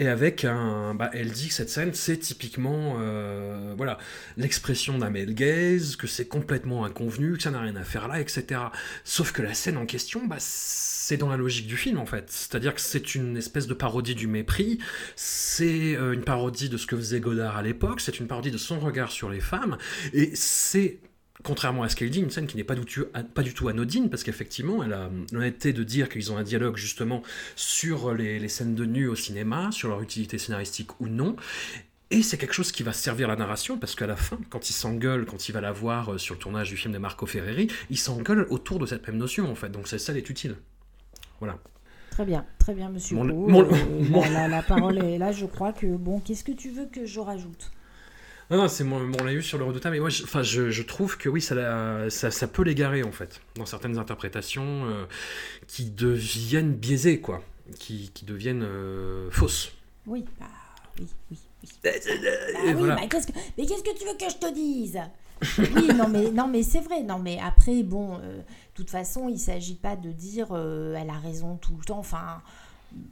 Et avec un. Bah, elle dit que cette scène, c'est typiquement euh, voilà, l'expression d'un gaze, que c'est complètement inconvenu, que ça n'a rien à faire là, etc. Sauf que la scène en question, bah, c'est dans la logique du film en fait. C'est-à-dire que c'est une espèce de parodie du mépris, c'est euh, une parodie de ce que faisait Godard à l'époque, c'est une parodie de son regard sur les femmes, et c'est contrairement à ce qu'elle dit, une scène qui n'est pas, pas, du tout anodine, parce qu'effectivement, elle a l'honnêteté de dire qu'ils ont un dialogue justement sur les, scènes de nu au cinéma, sur leur utilité scénaristique ou non. Et c'est quelque chose qui va servir la narration, parce qu'à la fin, quand il s'engueule, quand il va la voir euh, sur le tournage du film de Marco Ferreri, il s'engueule autour de cette même notion, en fait. Donc cette scène est utile. Voilà. Très bien, très bien, monsieur. Euh, la, parole est là, je crois que... Bon, qu'est-ce que tu veux que je rajoute? Non, non, c'est mon, on l'a eu sur le redoutable, mais moi, je, je, trouve que oui, ça, ça, ça, peut l'égarer, en fait, dans certaines interprétations euh, qui deviennent biaisées, quoi, qui, qui deviennent euh, fausses. Oui, bah, oui, oui, oui. Bah, oui bah, qu'est-ce que, mais qu'est-ce que tu veux que je te dise? Oui, non mais, non, mais c'est vrai. Non, mais après, bon, euh, de toute façon, il ne s'agit pas de dire elle a raison tout le temps. Enfin,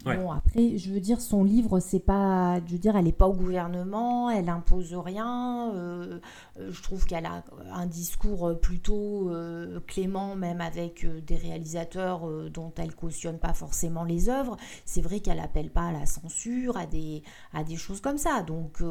Bon, après, je veux dire, son livre, c'est pas. Je veux dire, elle n'est pas au gouvernement, elle impose rien. Euh, euh, je trouve qu'elle a un discours plutôt euh, clément, même avec des réalisateurs dont elle cautionne pas forcément les œuvres. C'est vrai qu'elle appelle pas à la censure, à des, à des choses comme ça. Donc.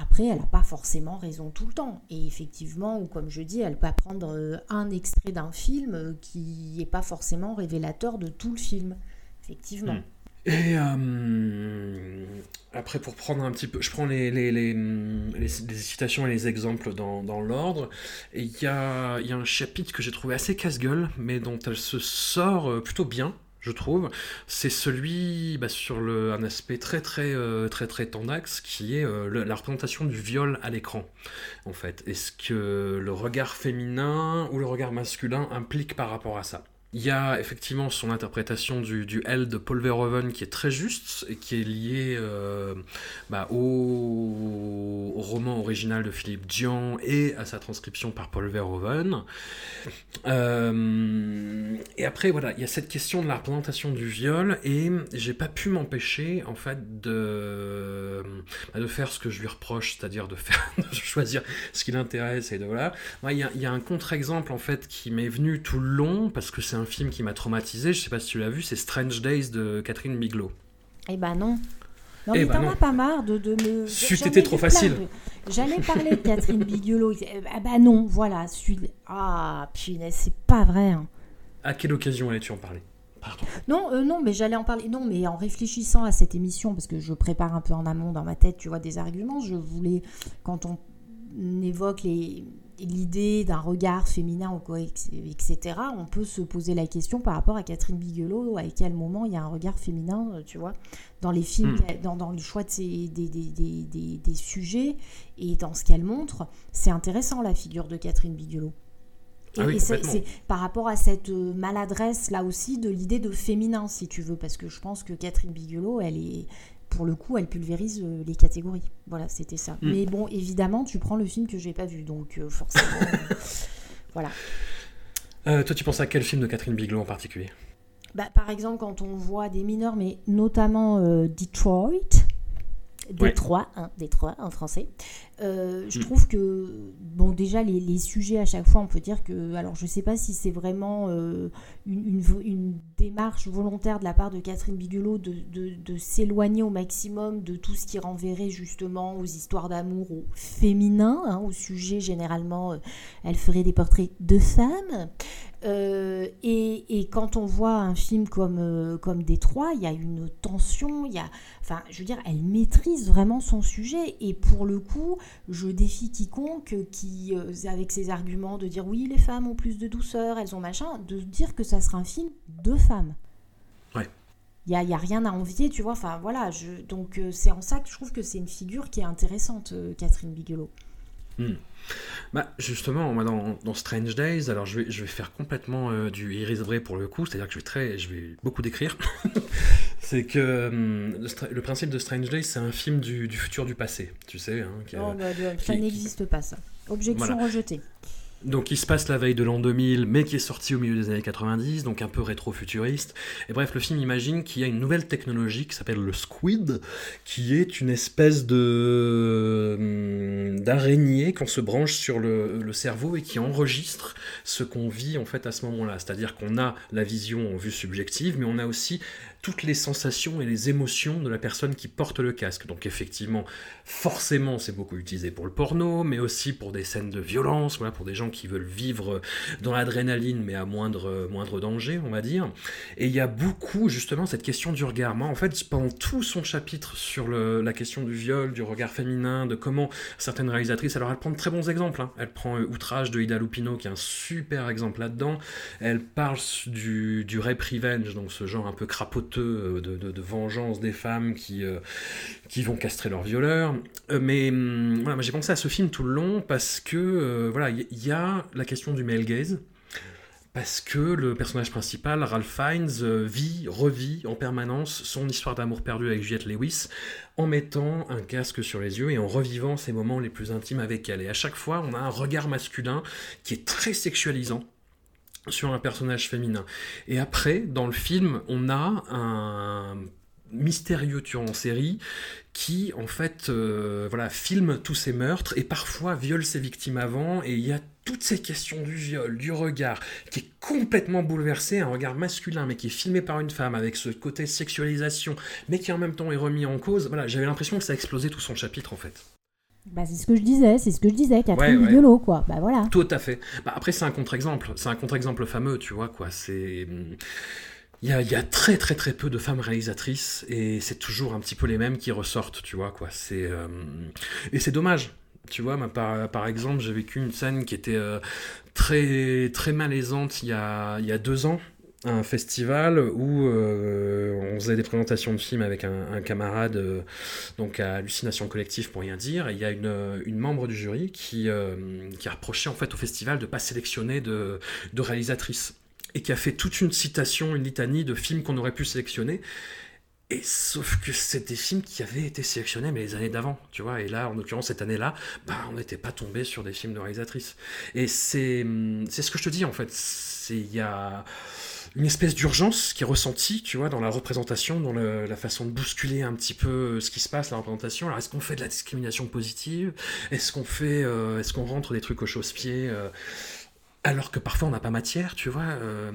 Après, elle n'a pas forcément raison tout le temps. Et effectivement, ou comme je dis, elle peut prendre un extrait d'un film qui n'est pas forcément révélateur de tout le film effectivement. Hmm. Et euh, après, pour prendre un petit peu, je prends les, les, les, les, citations et les exemples dans, dans l'ordre. Et il y a, y a, un chapitre que j'ai trouvé assez casse-gueule, mais dont elle se sort euh, plutôt bien, je trouve. C'est celui bah, sur le, un aspect très très euh, très très tendax, qui est la représentation du viol à l'écran, en fait. Est-ce que le regard féminin ou le regard masculin implique par rapport à ça il y a effectivement son interprétation du, du L de Paul Verhoeven qui est très juste et qui est lié euh, bah, au, roman original de Philippe Dian et à sa transcription par Paul Verhoeven. Euh, et après, voilà, il y a cette question de la représentation du viol et j'ai pas pu m'empêcher en fait de. de faire ce que je lui reproche, c'est-à-dire de faire, de choisir ce qui l'intéresse et de voilà. Il y a, y a un contre-exemple en fait qui m'est venu tout le long parce que c'est un film qui m'a traumatisé. Je sais pas si tu l'as vu, c'est Strange Days de Catherine Bigelow. Eh ben non. Non, Eh mais ben t'en as pas marre de, de me. C'eût été trop facile. de- J'allais parler de Catherine Bigelow. Ah bah non, voilà. Celui... Ah, punaise, c'est pas vrai. hein. À quelle occasion allais-tu en parler? Pardon. Non, euh, non, mais j'allais en parler. Non, mais en réfléchissant à cette émission, parce que je prépare un peu en amont dans ma tête, tu vois, des arguments, je voulais, quand on évoque les l'idée d'un regard féminin, etc., on peut se poser la question par rapport à Catherine Bigelow, à quel moment il y a un regard féminin, euh, tu vois, dans les films, Hmm. dans, dans le choix de ses- des, des, des, des- des sujets et dans ce qu'elle montre. C'est intéressant, la figure de Catherine Bigelow. Et, Ah oui, et c'est par rapport à cette euh, maladresse là aussi de l'idée de féminin, si tu veux, parce que je pense que Catherine Bigelow, elle est, pour le coup, elle pulvérise euh, les catégories. Voilà, c'était ça. Mm. Mais bon, évidemment, tu prends le film que j'ai pas vu, donc euh, forcément, euh, voilà. Toi, tu penses à quel film de Catherine Bigelow en particulier? Bah, par exemple, quand on voit des mineurs, mais notamment euh, Detroit, Détroit, hein, Détroit en français, euh, je Mm. trouve que, bon, déjà, les, les sujets, à chaque fois, on peut dire que, alors, je sais pas si c'est vraiment euh, une, une vo- une démarche volontaire de la part de Catherine Bigelow de, de- de s'éloigner au maximum de tout ce qui renverrait justement aux histoires d'amour au féminin, hein, au sujet, généralement, euh, elle ferait des portraits de femmes. Euh, et, et quand on voit un film comme, euh, comme Détroit, il y a une tension, il y a, enfin, je veux dire, elle maîtrise vraiment son sujet. Et pour le coup, je défie quiconque qui, euh, avec ses arguments de dire oui, les femmes ont plus de douceur, elles ont machin, de dire que ça sera un film de femmes. Ouais. Il n'y a, y a rien à envier, tu vois. Enfin, voilà. Je, donc, c'est en ça que je trouve que c'est une figure qui est intéressante, Catherine Bigelow. Bah justement, moi dans, dans Strange Days, alors je vais, je vais faire complètement euh, du Iris Bray pour le coup, c'est-à-dire que je vais, très, je vais beaucoup décrire. c'est que hum, le, principe de Strange Days, c'est un film du, du futur du passé, tu sais. hein, qui, Oh, bah, de- ça qui- n'existe pas, ça. Objection Voilà. rejetée. Donc il se passe la veille de l'an 2000, mais qui est sorti au milieu des années 90, donc un peu rétro-futuriste. Et bref, le film imagine qu'il y a une nouvelle technologie qui s'appelle le Squid, qui est une espèce de hum, d'araignée qu'on se branche sur le, le cerveau et qui enregistre ce qu'on vit en fait à ce moment-là. C'est-à-dire qu'on a la vision en vue subjective, mais on a aussi toutes les sensations et les émotions de la personne qui porte le casque. Donc effectivement, forcément, c'est beaucoup utilisé pour le porno, mais aussi pour des scènes de violence, voilà, pour des gens qui veulent vivre dans l'adrénaline, mais à moindre, moindre danger, on va dire. Et il y a beaucoup, justement, cette question du regard. Moi, en fait, pendant tout son chapitre sur la question du viol, du regard féminin, de comment certaines réalisatrices, alors elle prend de très bons exemples. hein. Elle prend euh, Outrage de Ida Lupino, qui est un super exemple là-dedans. Elle parle du, du rape revenge, donc ce genre un peu crapoteux euh, de, vengeance des femmes qui, euh, qui vont castrer leurs violeurs. Euh, mais hum, voilà, j'ai pensé à ce film tout le long parce que voilà, il y, a la question du male gaze. Parce que le personnage principal, Ralph Fiennes, vit, revit en permanence son histoire d'amour perdu avec Juliette Lewis en mettant un casque sur les yeux et en revivant ses moments les plus intimes avec elle. Et à chaque fois, on a un regard masculin qui est très sexualisant sur un personnage féminin. Et après, dans le film, on a un mystérieux tueur en série qui en fait euh, voilà filme tous ces meurtres et parfois viole ses victimes avant et il y a toutes ces questions du viol, du regard qui est complètement bouleversé, un regard masculin mais qui est filmé par une femme avec ce côté sexualisation mais qui en même temps est remis en cause. Voilà, j'avais l'impression que ça a explosé tout son chapitre en fait. Bah, c'est ce que je disais, c'est ce que je disais, Catherine Ouais, ouais. Bigelow, quoi. Bah voilà. Tout à fait. Bah, après, c'est un contre-exemple. C'est un contre-exemple fameux, tu vois, quoi. C'est. Il y a, il y a très très très peu de femmes réalisatrices et c'est toujours un petit peu les mêmes qui ressortent, tu vois, quoi. C'est. euh, Et c'est dommage. Tu vois, par, par exemple, j'ai vécu une scène qui était euh, très très malaisante il y a, il y a deux ans un festival où euh, on faisait des présentations de films avec un, camarade euh, donc à Hallucination Collective pour rien dire et il y a une, euh, une membre du jury qui, qui a reproché en fait au festival de pas sélectionner de, de réalisatrices et qui a fait toute une citation, une litanie de films qu'on aurait pu sélectionner et sauf que c'est des films qui avaient été sélectionnés mais les années d'avant, tu vois. Et là, en l'occurrence, cette année-là, bah, on n'était pas tombé sur des films de réalisatrices. Et c'est, hum, c'est ce que je te dis en fait. Il y a une espèce d'urgence qui est ressentie, tu vois, dans la représentation, dans la façon de bousculer un petit peu ce qui se passe, la représentation. Alors, est-ce qu'on fait de la discrimination positive? Est-ce qu'on fait, euh, est-ce qu'on rentre des trucs au chausse-pied euh, alors que parfois on n'a pas matière, tu vois. Euh,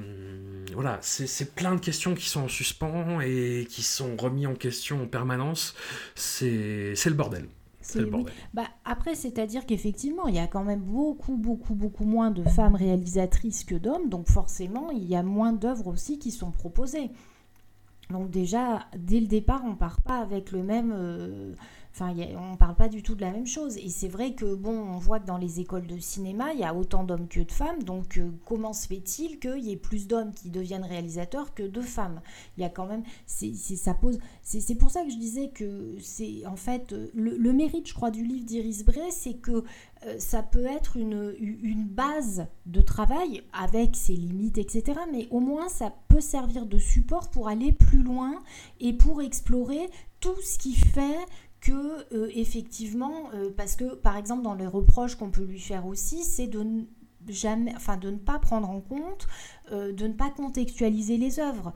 voilà, c'est plein de questions qui sont en suspens et qui sont remis en question en permanence. C'est le bordel. Bah, après, c'est-à-dire qu'effectivement, il y a quand même beaucoup, beaucoup, beaucoup moins de femmes réalisatrices que d'hommes, donc forcément, il y a moins d'œuvres aussi qui sont proposées. Donc déjà, dès le départ, on part pas avec le même... Euh, On ne parle pas du tout de la même chose. Et c'est vrai que, bon, on voit que dans les écoles de cinéma, il y a autant d'hommes que de femmes. Donc, euh, comment se fait-il qu'il y ait plus d'hommes qui deviennent réalisateurs que de femmes? Il y a quand même. C'est, pour ça que je disais que c'est. En fait, le, mérite, je crois, du livre d'Iris Bray, c'est que euh, ça peut être une base de travail avec ses limites, etc. Mais au moins, ça peut servir de support pour aller plus loin et pour explorer tout ce qui fait que euh, effectivement, euh, parce que par exemple dans les reproches qu'on peut lui faire aussi, c'est de jamais, enfin de ne pas prendre en compte, euh, de ne pas contextualiser les œuvres,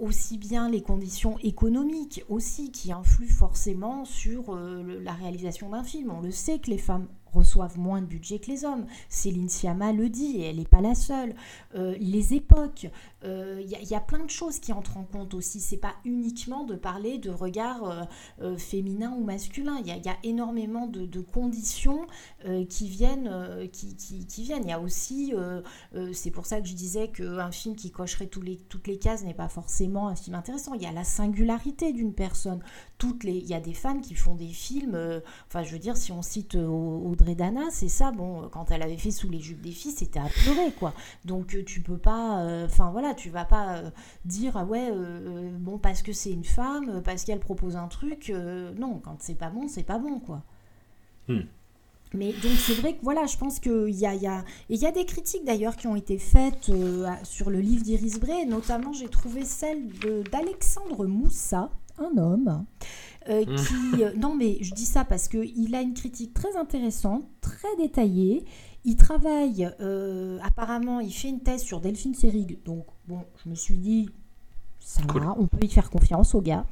aussi bien les conditions économiques aussi qui influent forcément sur la réalisation d'un film. On le sait que les femmes reçoivent moins de budget que les hommes. Céline Sciamma le dit, et elle n'est pas la seule. Les époques, il euh, y, a plein de choses qui entrent en compte aussi. C'est pas uniquement de parler de regard euh, féminin ou masculin. Il y, a énormément de, conditions qui viennent. qui, viennent. Il y a aussi, c'est pour ça que je disais qu'un film qui cocherait toutes les cases n'est pas forcément un film intéressant. Il y a la singularité d'une personne. Toutes les, il y a des femmes qui font des films. enfin, je veux dire, si on cite Audrey Dana, c'est ça, bon, quand elle avait fait Sous les jupes des filles, c'était à pleurer, quoi. Donc euh, tu peux pas, euh, enfin voilà, tu vas pas euh, dire, ah ouais, bon, parce que c'est une femme, parce qu'elle propose un truc, non, quand c'est pas bon, c'est pas bon, quoi. Hmm. Mais donc c'est vrai que voilà, je pense qu'il y a, y, a, et y a des critiques d'ailleurs qui ont été faites sur le livre d'Iris Bray, notamment j'ai trouvé celle d'Alexandre Moussa, un homme, euh, mmh. qui... Euh, non mais je dis ça parce qu'il a une critique très intéressante, très détaillée. Il travaille, euh, apparemment, il fait une thèse sur Delphine Seyrig. Donc, bon, je me suis dit, ça va, on peut y faire confiance au gars.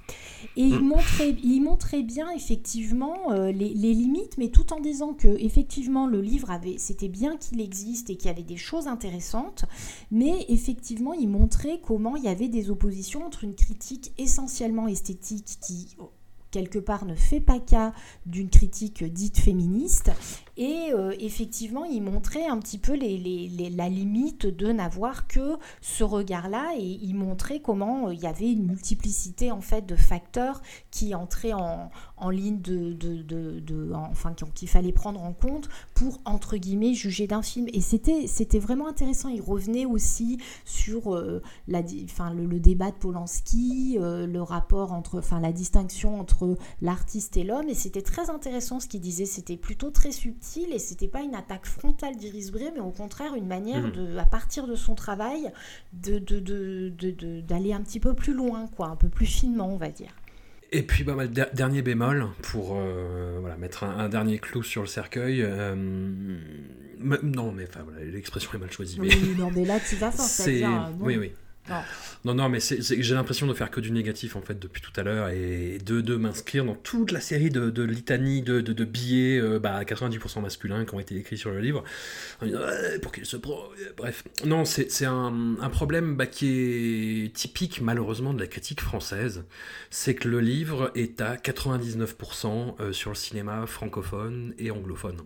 Et il, mmh. montrait, il montrait bien effectivement les, les, limites, mais tout en disant que effectivement le livre avait, c'était bien qu'il existe et qu'il y avait des choses intéressantes, mais effectivement il montrait comment il y avait des oppositions entre une critique essentiellement esthétique qui quelque part ne fait pas cas d'une critique dite féministe et euh, effectivement, il montrait un petit peu les, la limite de n'avoir que ce regard-là et il montrait comment euh, il y avait une multiplicité en fait de facteurs qui entraient en, en ligne de, de, de, enfin qu'il fallait prendre en compte pour entre guillemets juger d'un film. Et c'était c'était vraiment intéressant. Il revenait aussi sur euh, la, enfin le, débat de Polanski, le rapport entre, enfin la distinction entre l'artiste et l'homme. Et c'était très intéressant ce qu'il disait. C'était plutôt très subtil et c'était pas une attaque frontale d'Iris mais au contraire une manière mhm. de, à partir de son travail, de, d'aller un petit peu plus loin, quoi, un peu plus finement, on va dire. Et puis, bah, dernier bémol, pour euh, voilà, mettre un, dernier clou sur le cercueil. Euh, non, mais enfin, voilà, l'expression est mal choisie. Mais... non, mais là, tu vas fort. C'est... Oui, oui. Non, non, mais j'ai l'impression de faire que du négatif en fait depuis tout à l'heure et de, m'inscrire dans toute la série de, litanies de, billets, euh, bah, 90% masculins qui ont été écrits sur le livre. pour qu'il se Bref, non, c'est un, un, problème bah, qui est typique malheureusement de la critique française. C'est que le livre est à 99% euh, sur le cinéma francophone et anglophone.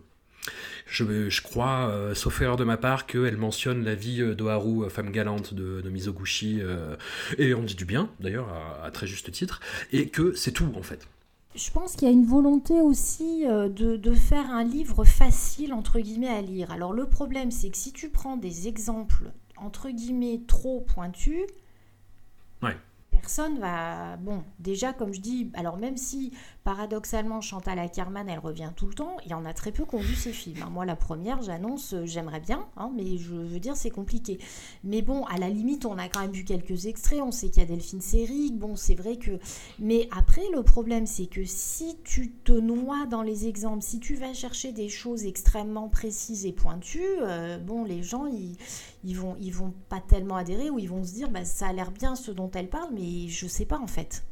Je, je crois, euh, sauf erreur de ma part, qu'elle mentionne la vie euh, d'Oharu, euh, femme galante de, de Mizoguchi, et on dit du bien, d'ailleurs, à, très juste titre, et que c'est tout, en fait. Je pense qu'il y a une volonté aussi de, de, faire un livre facile, entre guillemets, à lire. Alors le problème, c'est que si tu prends des exemples, entre guillemets, trop pointus, ouais personne va. Bon, déjà, comme je dis, alors même si paradoxalement, Chantal Ackerman, elle revient tout le temps. Il y en a très peu qui ont vu ces films. hein. Moi, la première, j'annonce, euh, j'aimerais bien, hein, mais je veux dire, c'est compliqué. Mais bon, à la limite, on a quand même vu quelques extraits. On sait qu'il y a Delphine Seyrig. Bon, c'est vrai que. Mais après, le problème, c'est que si tu te noies dans les exemples, si tu vas chercher des choses extrêmement précises et pointues, euh, bon, les gens, ils, ils vont, ils vont pas tellement adhérer ou ils vont se dire, bah, ça a l'air bien ce dont elle parle, mais je sais pas en fait.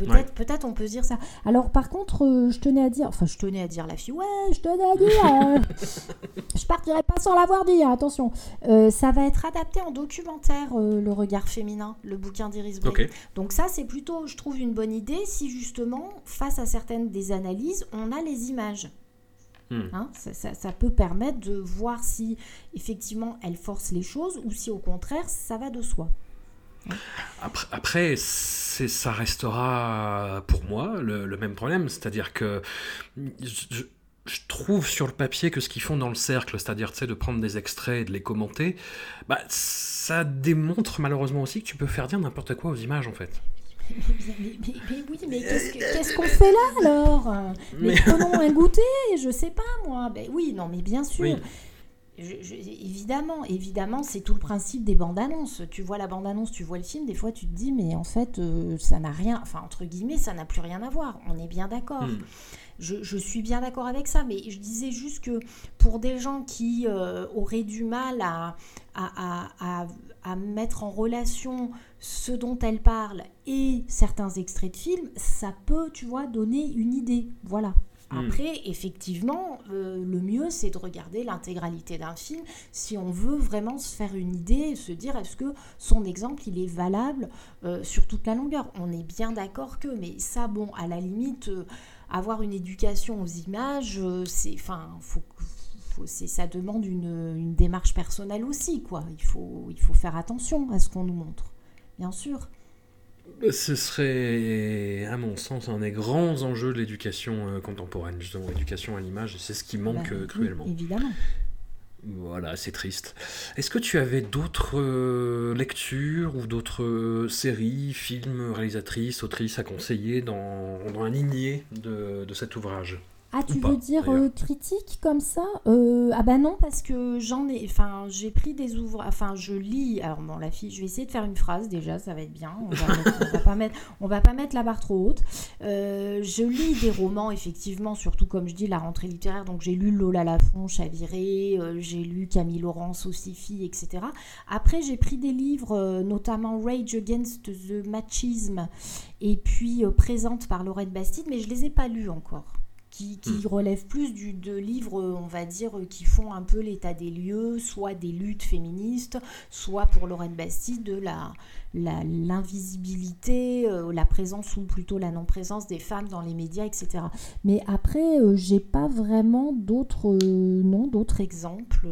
Peut-être, Ouais. peut-être on peut se dire ça. Alors par contre, euh, je tenais à dire, enfin je tenais à dire la fille, ouais, je tenais à dire, euh, je partirai pas sans l'avoir dit, hein, attention. Euh, ça va être adapté en documentaire, le regard féminin, le bouquin d'Iris Bray. Donc ça, c'est plutôt, je trouve, une bonne idée si justement, face à certaines des analyses, on a les images. Hmm. Hein, ça, ça- ça peut permettre de voir si effectivement elle force les choses ou si au contraire ça va de soi. Après, ça restera pour moi le, le même problème, c'est-à-dire que je, trouve sur le papier que ce qu'ils font dans le cercle, c'est-à-dire de prendre des extraits et de les commenter, bah, ça démontre malheureusement aussi que tu peux faire dire n'importe quoi aux images en fait. Mais, mais- mais- mais oui, mais qu'est-ce, que- qu'est-ce qu'on fait là alors? Mais Mais- prenons un goûter, je sais pas moi. Ben oui, non, mais bien sûr. Oui. Je- je- évidemment, évidemment, c'est tout le principe des bandes annonces. Tu vois la bande annonce, tu vois le film, des fois tu te dis, mais en fait, euh, ça n'a rien, enfin entre guillemets, ça n'a plus rien à voir. On est bien d'accord. Hmm. Je, je suis bien d'accord avec ça, mais je disais juste que pour des gens qui euh, auraient du mal à, à, à- à- à mettre en relation ce dont elle parle et certains extraits de films, ça peut, tu vois, donner une idée. Voilà. Mm. Après, effectivement, euh, le mieux, c'est de regarder l'intégralité d'un film si on veut vraiment se faire une idée et se dire est-ce que son exemple, il est valable euh, sur toute la longueur? On est bien d'accord que, mais ça, bon, à la limite, euh, avoir une éducation aux images, c'est, enfin, faut, ça demande une, démarche personnelle aussi, quoi. Il il faut faire attention à ce qu'on nous montre, bien sûr. Ce serait, à mon sens, un des grands enjeux de l'éducation euh, contemporaine, justement, l'éducation à l'image, et c'est ce qui manque Bah, euh, oui, cruellement. évidemment. Voilà, c'est triste. Est-ce que tu avais d'autres euh, lectures ou d'autres euh, séries, films, réalisatrices, autrices à conseiller dans, lignée de, de cet ouvrage? Ah, tu pas, veux dire euh, critique comme ça Euh, Ah bah non, parce que j'en ai... Enfin, j'ai pris des ouvrages... Enfin, je lis... Alors bon, la fille, je vais essayer de faire une phrase déjà, ça va être bien. On va, mettre- on va pas, mettre, on va pas mettre la barre trop haute. Euh, je lis des romans, effectivement, surtout comme je dis, la rentrée littéraire. Donc j'ai lu Lola Lafont, Chaviré, j'ai lu Camille Laurence, Ossifi, etc. Après, j'ai pris des livres, notamment Rage Against the Machisme, et puis Présente par Lorraine Bastide, mais je les ai pas lus encore qui, qui relèvent plus du, de livres, on va dire, qui font un peu l'état des lieux, soit des luttes féministes, soit pour Lorraine Bastide de la la- l'invisibilité, euh, la présence ou plutôt la non-présence des femmes dans les médias, etc. Mais après, euh, j'ai pas vraiment d'autres euh, non, d'autres exemples.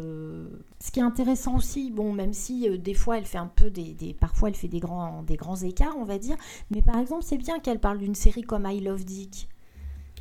Ce qui est intéressant aussi, bon, même si des fois elle fait un peu des, des- parfois elle fait des grands, des grands écarts, on va dire, mais par exemple, c'est bien qu'elle parle d'une série comme I Love Dick.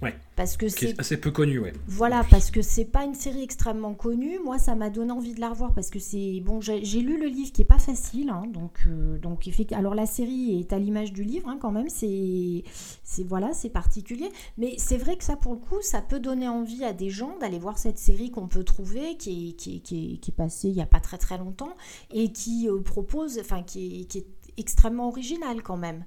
Ouais. Parce que c'est est assez peu connu, ouais. voilà, parce que c'est pas une série extrêmement connue. Moi, ça m'a donné envie de la revoir parce que c'est bon. J'ai lu le livre qui est pas facile, hein, donc euh, donc alors la série est à l'image du livre hein, quand même. C'est c'est voilà, c'est particulier, mais c'est vrai que ça pour le coup, ça peut donner envie à des gens d'aller voir cette série qu'on peut trouver, qui est qui est, qui est, qui est passée il y a pas très très longtemps et qui euh, propose, enfin qui est, qui est extrêmement originale quand même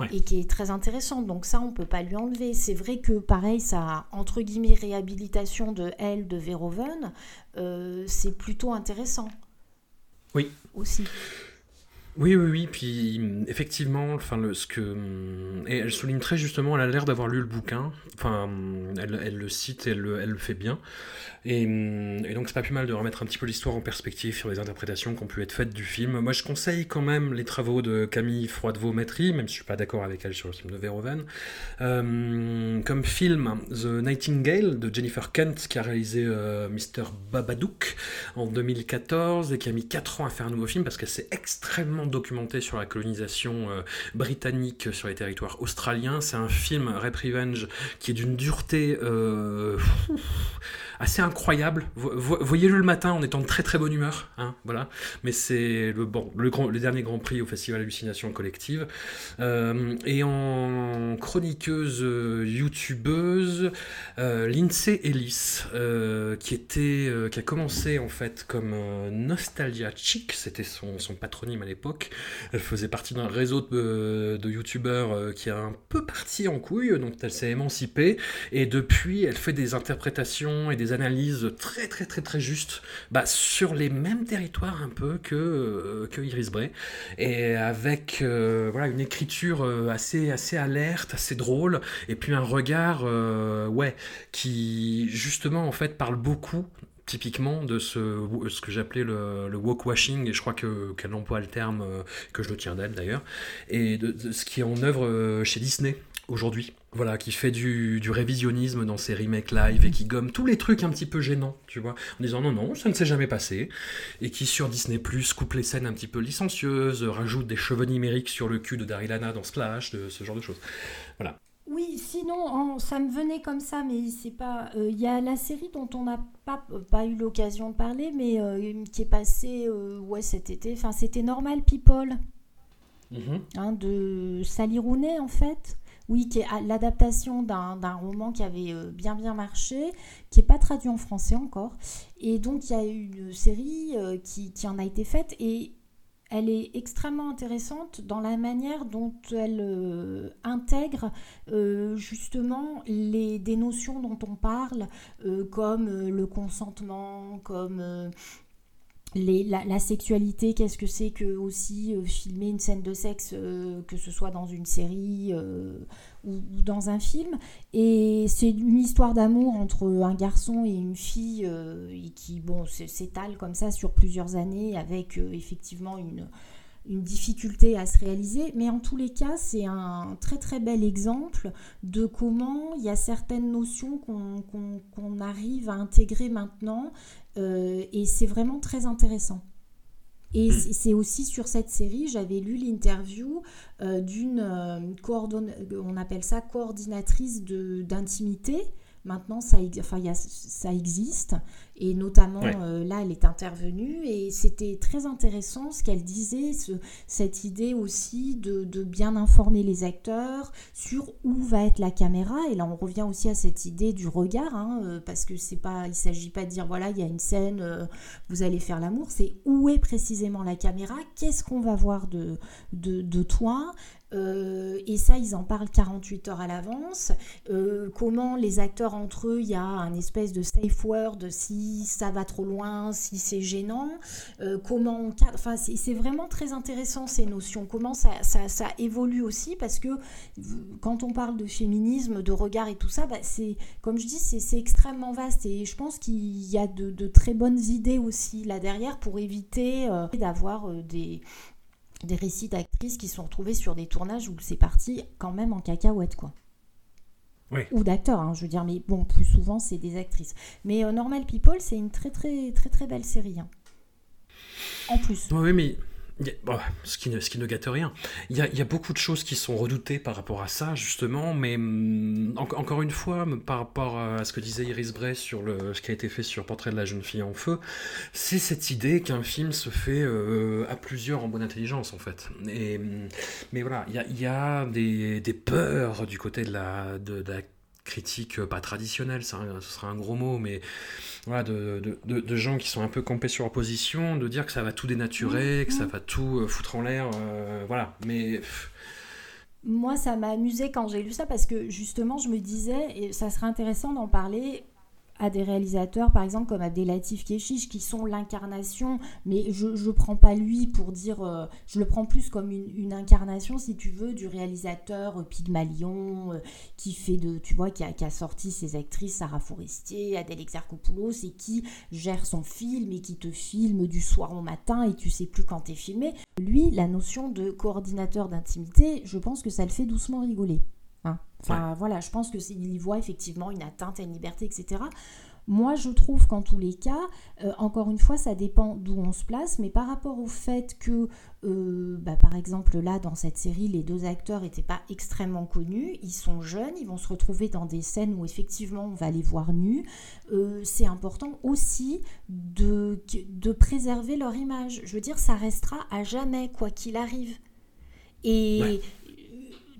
Ouais. et qui est très intéressante. Donc ça, on peut pas lui enlever. C'est vrai que pareil, ça entre guillemets réhabilitation de elle de Verhoeven, euh, c'est plutôt intéressant. Oui. Aussi. Oui, oui, oui. Puis hum, effectivement, enfin, le, ce que hum, et elle souligne très justement, elle a l'air d'avoir lu le bouquin. Enfin, hum, elle, elle le cite, elle, le- elle le fait bien. Et, et donc c'est pas plus mal de remettre un petit peu l'histoire en perspective sur les interprétations qui ont pu être faites du film. Moi, je conseille quand même les travaux de Camille Froidevaux-Métry, même si je suis pas d'accord avec elle sur le film de Verhoeven. Euh, comme film, The Nightingale de Jennifer Kent, qui a réalisé euh, Mr. Babadook en 2014 et qui a mis 4 ans à faire un nouveau film parce que c'est extrêmement documenté sur la colonisation euh, britannique sur les territoires australiens. C'est un film, Rep Revenge, qui est d'une dureté euh, assez incroyable. Voyez-le le matin en étant de très très bonne humeur, hein, voilà. Mais c'est le bon, le, dernier Grand Prix au Festival Hallucination Collective. Euh, et en chroniqueuse euh, youtubeuse, euh, Lindsay Ellis, qui était, qui a commencé en fait comme Nostalgia Chick, c'était son, son, patronyme à l'époque. Elle faisait partie d'un réseau de, de youtubeurs qui a un peu parti en couille, donc elle s'est émancipée. Et depuis, elle fait des interprétations et des analyses très très très très justes bah, sur les mêmes territoires un peu que, euh, que Iris Bray et avec euh, voilà une écriture euh, assez assez alerte assez drôle et puis un regard ouais qui justement en fait parle beaucoup typiquement de ce, ce que j'appelais le, le walk-washing, et je crois que, qu'elle emploie le terme, que je le tiens d'elle d'ailleurs, et de, ce qui est en œuvre chez Disney aujourd'hui. Voilà, qui fait du, révisionnisme dans ses remakes live et qui gomme tous les trucs un petit peu gênants, tu vois, en disant non, non, ça ne s'est jamais passé, et qui sur Disney Plus coupe les scènes un petit peu licencieuses, rajoute des cheveux numériques sur le cul de Daryl dans Splash, de ce genre de choses. Voilà. Oui, sinon, ça me venait comme ça, mais c'est pas. Euh, il y a la série dont on n'a pas, pas eu l'occasion de parler, mais euh, qui est passée euh, ouais, cet été. Enfin, c'était Normal People. Mm-hmm. Hein, de Sally Rooney, en fait. Oui, qui est l'adaptation d'un roman qui avait euh, bien bien marché, qui n'est pas traduit en français encore. Et donc il y a une série euh, qui, en a été faite et elle est extrêmement intéressante dans la manière dont elle euh, intègre justement les, des notions dont on parle, comme le consentement, comme la, sexualité, qu'est-ce que c'est que aussi euh, filmer une scène de sexe, euh, que ce soit dans une série euh, ou, dans un film. Et c'est une histoire d'amour entre un garçon et une fille qui bon, s'étale comme ça sur plusieurs années avec effectivement une difficulté à se réaliser, mais en tous les cas, c'est un très très bel exemple de comment il y a certaines notions qu'on arrive à intégrer maintenant euh, et c'est vraiment très intéressant. Et c'est aussi sur cette série, j'avais lu l'interview euh, d'une euh, on appelle ça coordinatrice d'intimité, Maintenant, ça, enfin, ça existe. Et notamment, euh, là, elle est intervenue. Et c'était très intéressant ce qu'elle disait, cette idée aussi de, bien informer les acteurs sur où va être la caméra. Et là, on revient aussi à cette idée du regard, hein, euh, parce que c'est pas, il ne s'agit pas de dire, voilà, il y a une scène, euh, vous allez faire l'amour. C'est où est précisément la caméra? Qu'est-ce qu'on va voir de, de, de toi? Euh, et ça, ils en parlent 48 heures à l'avance. Euh, comment les acteurs entre eux, il y a un espèce de safe word si ça va trop loin, si c'est gênant. Euh, comment on Enfin, c'est vraiment très intéressant ces notions. Comment ça, ça, évolue aussi parce que quand on parle de féminisme, de regard et tout ça, bah, c'est comme je dis, c'est extrêmement vaste et je pense qu'il y a de, de, très bonnes idées aussi là derrière pour éviter d'avoir des des récits d'actrices qui sont retrouvés sur des tournages où c'est parti quand même en cacahuète, quoi. Ou d'acteurs, hein, je veux dire, mais bon, plus souvent c'est des actrices. Mais euh, Normal People, c'est une très très très très belle série. Hein. En plus. Oui, mais ce, qui ne, ce qui ne gâte rien. Il y, a, il y, a, beaucoup de choses qui sont redoutées par rapport à ça, justement, mais mm, encore une fois, par rapport à ce que disait Iris Bray sur le, ce qui a été fait sur Portrait de la jeune fille en feu, c'est cette idée qu'un film se fait euh, à plusieurs en bonne intelligence, en fait. Mm, mais voilà, il y a, il y a des, des, peurs du côté de, de la critique, pas traditionnelle, ce sera un gros mot, mais voilà, de, de, de, gens qui sont un peu campés sur leur position, de dire que ça va tout dénaturer, mmh, que ça mmh. va tout euh, foutre en l'air, euh, voilà. Mais moi, ça m'a amusé quand j'ai lu ça parce que justement, je me disais, et ça serait intéressant d'en parler à des réalisateurs, par exemple, comme Abdelatif Keshish, qui sont l'incarnation, mais je ne prends pas lui pour dire, euh, je le prends plus comme une, incarnation, si tu veux, du réalisateur euh, Pygmalion, euh, qui fait de, tu vois, qui a, qui a, sorti ses actrices, Sarah Forestier, Adèle Exarchopoulos, et qui gère son film et qui te filme du soir au matin et tu sais plus quand t'es filmé. Lui, la notion de coordinateur d'intimité, je pense que ça le fait doucement rigoler. Enfin, voilà, je pense que y voit effectivement une atteinte à une liberté, etc. Moi, je trouve qu'en tous les cas, euh, encore une fois, ça dépend d'où on se place, mais par rapport au fait que, euh, bah, par exemple, là, dans cette série, les deux acteurs n'étaient pas extrêmement connus, ils sont jeunes, ils vont se retrouver dans des scènes où effectivement on va les voir nus, euh, c'est important aussi de, de préserver leur image. Je veux dire, ça restera à jamais, quoi qu'il arrive. Et,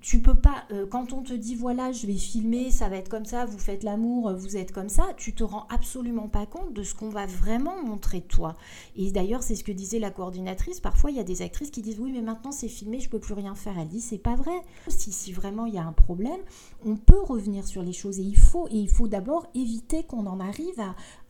tu peux pas, euh, quand on te dit voilà, je vais filmer, ça va être comme ça, vous faites l'amour, vous êtes comme ça, tu te rends absolument pas compte de ce qu'on va vraiment montrer de toi. Et d'ailleurs, c'est ce que disait la coordinatrice. Parfois, il y a des actrices qui disent oui, mais maintenant c'est filmé, je peux plus rien faire. Elle dit c'est pas vrai. Si, si vraiment il y a un problème, on peut revenir sur les choses et il faut, et il faut d'abord éviter qu'on en arrive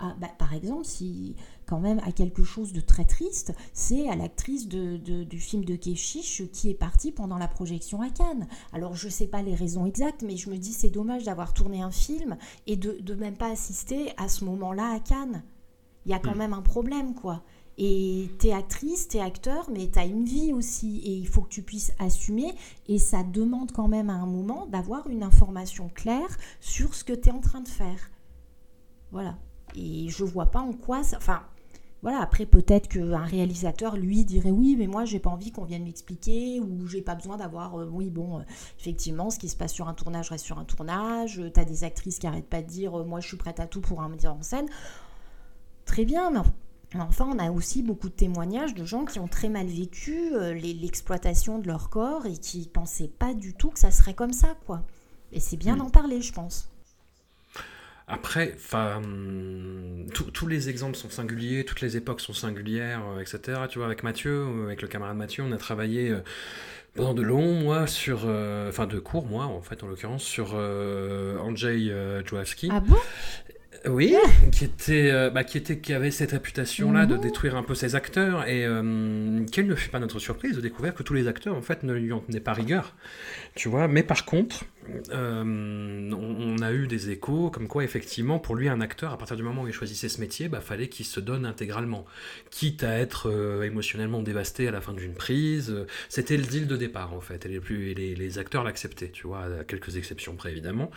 à, bah, par exemple, si quand même à quelque chose de très triste, c'est à l'actrice de, du film de Keshish qui est partie pendant la projection à Cannes. Alors je ne sais pas les raisons exactes, mais je me dis c'est dommage d'avoir tourné un film et de, de même pas assister à ce moment-là à Cannes. Il y a quand hmm. même un problème, quoi. Et t'es actrice, t'es acteur, mais t'as une vie aussi et il faut que tu puisses assumer. Et ça demande quand même à un moment d'avoir une information claire sur ce que tu es en train de faire. Voilà. Et je vois pas en quoi ça. Enfin, voilà, après peut-être qu'un réalisateur, lui, dirait oui, mais moi j'ai pas envie qu'on vienne m'expliquer ou j'ai pas besoin d'avoir, euh, oui, bon, euh, effectivement, ce qui se passe sur un tournage reste sur un tournage, tu as des actrices qui arrêtent pas de dire euh, moi je suis prête à tout pour un metteur en scène. Très bien, mais enfin, on a aussi beaucoup de témoignages de gens qui ont très mal vécu l'exploitation de leur corps et qui pensaient pas du tout que ça serait comme ça, quoi. Et c'est bien d'en parler, je pense. Après, tous les exemples sont singuliers, toutes les époques sont singulières, euh, etc. Tu vois, avec Mathieu, euh, avec le camarade Mathieu, on a travaillé euh, pendant de longs mois sur, enfin de courts mois en fait en l'occurrence, sur Andrzej Joawski. Ah bon? Oui, qui était, bah, qui était, qui avait cette réputation-là de détruire un peu ses acteurs et euh, quelle ne fut pas notre surprise de découvrir que tous les acteurs en fait ne lui en tenaient pas rigueur, tu vois. Mais par contre, euh, on, a eu des échos comme quoi effectivement pour lui un acteur à partir du moment où il choisissait ce métier, bah fallait qu'il se donne intégralement, quitte à être émotionnellement dévasté à la fin d'une prise. C'était le deal de départ en fait. Et les acteurs l'acceptaient, tu vois, à quelques exceptions près évidemment.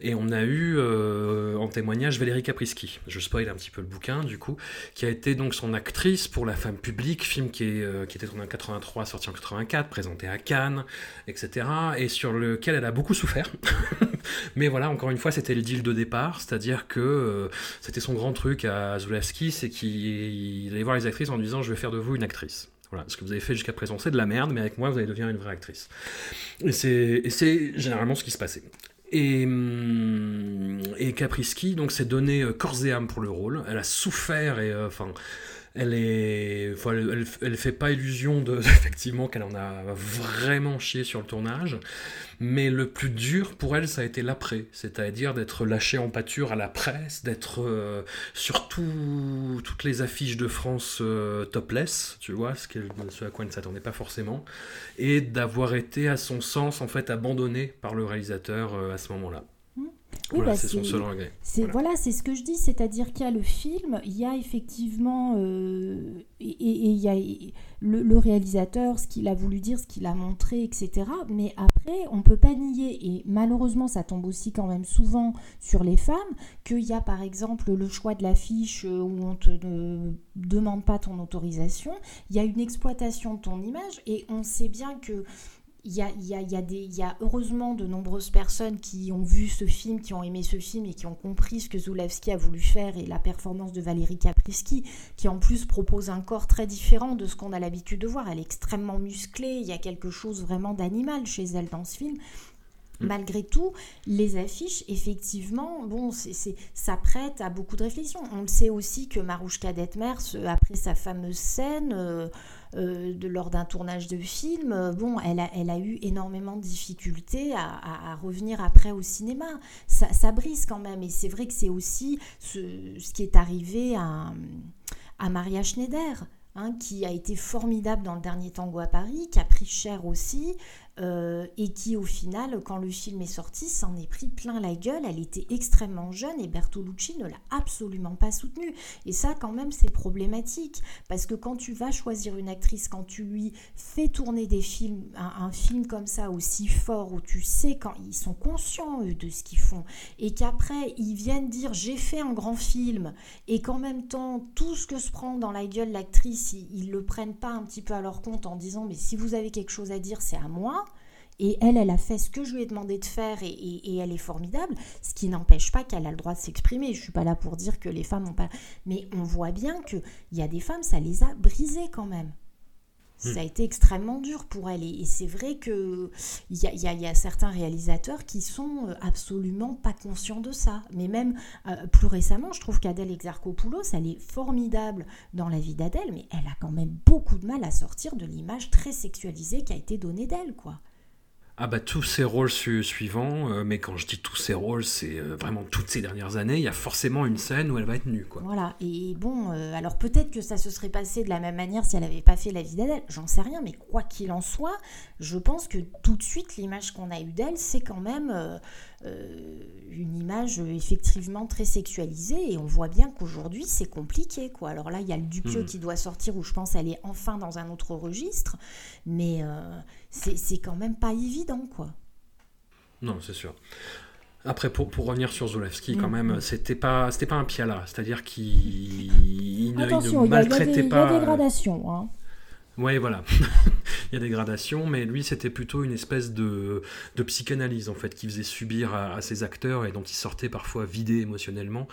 Et on a eu en témoignage Valérie Caprisky. Je spoil un petit peu le bouquin, du coup, qui a été donc son actrice pour La femme publique, film qui, est, euh, qui était tourné en 83, sorti en 84, présenté à Cannes, etc. Et sur lequel elle a beaucoup souffert. Mais voilà, encore une fois, c'était le deal de départ, c'est-à-dire que euh, c'était son grand truc à Zulawski, c'est qu'il allait voir les actrices en disant Je vais faire de vous une actrice. Voilà, ce que vous avez fait jusqu'à présent, c'est de la merde, mais avec moi, vous allez devenir une vraie actrice. Et c'est généralement ce qui se passait. Et, hum, et donc s'est donné euh, corps et âme pour le rôle. Elle a souffert et euh, enfin. Elle est, elle, fait pas illusion de effectivement qu'elle en a vraiment chié sur le tournage, mais le plus dur pour elle, ça a été l'après, c'est-à-dire d'être lâchée en pâture à la presse, d'être euh, sur toutes les affiches de France euh, topless, tu vois, ce, ce, à quoi elle ne s'attendait pas forcément, et d'avoir été à son sens en fait abandonnée par le réalisateur euh, à ce moment-là. Oui, voilà, bah, c'est son seul regret. Voilà, c'est ce que je dis, c'est-à-dire qu'il y a le film, il y a effectivement, euh, et, il y a le, réalisateur, ce qu'il a voulu dire, ce qu'il a montré, etc. Mais après, on peut pas nier, et malheureusement, ça tombe aussi quand même souvent sur les femmes, qu'il y a par exemple le choix de l'affiche euh, où on te ne demande pas ton autorisation, il y a une exploitation de ton image, et on sait bien que il y a, y, a, y, a y a, heureusement de nombreuses personnes qui ont vu ce film, qui ont aimé ce film et qui ont compris ce que Zulawski a voulu faire et la performance de Valérie Caprisky, qui en plus propose un corps très différent de ce qu'on a l'habitude de voir. Elle est extrêmement musclée, il y a quelque chose vraiment d'animal chez elle dans ce film. Mm. Malgré tout, les affiches, effectivement, bon, c'est, ça prête à beaucoup de réflexions. On le sait aussi que Marouchka Detmers, après sa fameuse scène, euh, euh, de, lors d'un tournage de film, euh, bon, elle a, eu énormément de difficultés à, revenir après au cinéma. Ça, brise quand même. Et c'est vrai que c'est aussi ce, qui est arrivé à, à Maria Schneider. Hein, qui a été formidable dans le dernier tango à Paris, qui a pris cher aussi, euh, et qui au final, quand le film est sorti, s'en est pris plein la gueule. Elle était extrêmement jeune et Bertolucci ne l'a absolument pas soutenue. Et ça, quand même, c'est problématique parce que quand tu vas choisir une actrice, quand tu lui fais tourner des films, un, film comme ça aussi fort où tu sais quand ils sont conscients eux, de ce qu'ils font et qu'après ils viennent dire j'ai fait un grand film et qu'en même temps tout ce que se prend dans la gueule l'actrice, ils, ne le prennent pas un petit peu à leur compte en disant mais si vous avez quelque chose à dire, c'est à moi. Et elle, elle a fait ce que je lui ai demandé de faire et, elle est formidable, ce qui n'empêche pas qu'elle a le droit de s'exprimer. Je suis pas là pour dire que les femmes n'ont pas... Mais on voit bien qu'il y a des femmes, ça les a brisées quand même. Ça a hmm. été extrêmement dur pour elle. Et, c'est vrai qu'il y a, y, a, certains réalisateurs qui sont euh, absolument pas conscients de ça. Mais même euh, plus récemment, je trouve qu'Adèle Exarchopoulos, elle est formidable dans la vie d'Adèle, mais elle a quand même beaucoup de mal à sortir de l'image très sexualisée qui a été donnée d'elle, quoi. Ah bah tous ces rôles suivants, euh, mais quand je dis tous ces rôles, c'est euh, vraiment toutes ces dernières années, il y a forcément une scène où elle va être nue. Quoi. Voilà, et bon, euh, alors peut-être que ça se serait passé de la même manière si elle n'avait pas fait La vie d'Adèle, j'en sais rien, mais quoi qu'il en soit, je pense que tout de suite, l'image qu'on a eue d'elle, c'est quand même une image effectivement très sexualisée, et on voit bien qu'aujourd'hui, c'est compliqué. quoi. Alors là, il y a le Dupieux hmm. qui doit sortir, où je pense elle est enfin dans un autre registre, mais c'est quand même pas évident, quoi. Non, c'est sûr. Après, pour, pour, revenir sur Zulawski, quand mm, même, c'était pas, c'était pas un piala, c'est-à-dire qu'il ne, maltraitait pas. Il y a des gradations. Hein. Oui, voilà. il y a des gradations, mais lui, c'était plutôt une espèce de, psychanalyse, en fait, qui faisait subir à, ses acteurs et dont il sortait parfois vidé émotionnellement.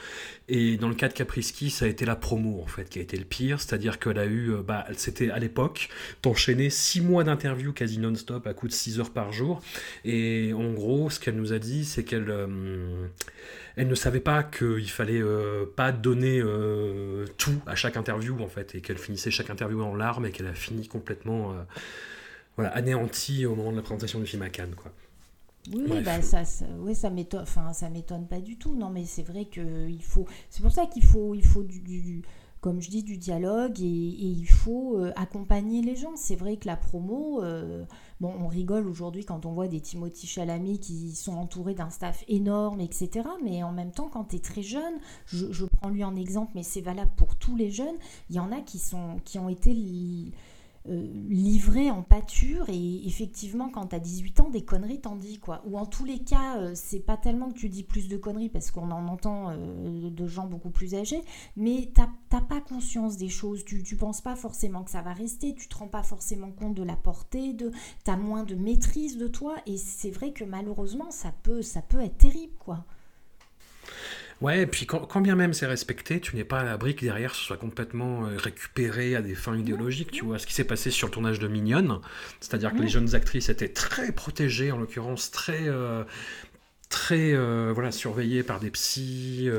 Et dans le cas de Caprisky, ça a été la promo, en fait, qui a été le pire. C'est-à-dire qu'elle a eu, euh, bah, c'était à l'époque, d'enchaîner six mois d'interviews quasi non-stop à coup de 6 heures par jour. Et en gros, ce qu'elle nous a dit, c'est qu'elle. Euh, elle ne savait pas qu'il fallait euh, pas donner euh, tout à chaque interview en fait et qu'elle finissait chaque interview en larmes et qu'elle a fini complètement euh, voilà, anéantie au moment de la présentation du film à Cannes quoi. Oui, bah, ça, ça, oui, ça m'étonne, enfin, ça m'étonne pas du tout. Non, mais c'est vrai que il faut, c'est pour ça qu'il faut, il faut du, comme je dis, du dialogue et, il faut accompagner les gens. C'est vrai que la promo, Bon, on rigole aujourd'hui quand on voit des Timothy Chalamet qui sont entourés d'un staff énorme, etc. Mais en même temps, quand tu es très jeune, je, prends lui en exemple, mais c'est valable pour tous les jeunes, il y en a qui, sont, qui ont été euh, livré en pâture et effectivement quand tu as 18 ans des conneries t'en dis quoi. Ou en tous les cas euh, c'est pas tellement que tu dis plus de conneries parce qu'on en entend euh, de gens beaucoup plus âgés mais t'as pas conscience des choses. Tu, tu penses pas forcément que ça va rester tu te rends pas forcément compte de la portée de t'as moins de maîtrise de toi et c'est vrai que malheureusement ça peut ça peut être terrible quoi Ouais, et puis quand, bien même c'est respecté, tu n'es pas à l'abri que derrière ce soit complètement euh, récupéré à des fins idéologiques. Tu vois ce qui s'est passé sur le tournage de Mignonne, c'est-à-dire que les jeunes actrices étaient très protégées, en l'occurrence très, euh, très euh, voilà, surveillées par des psys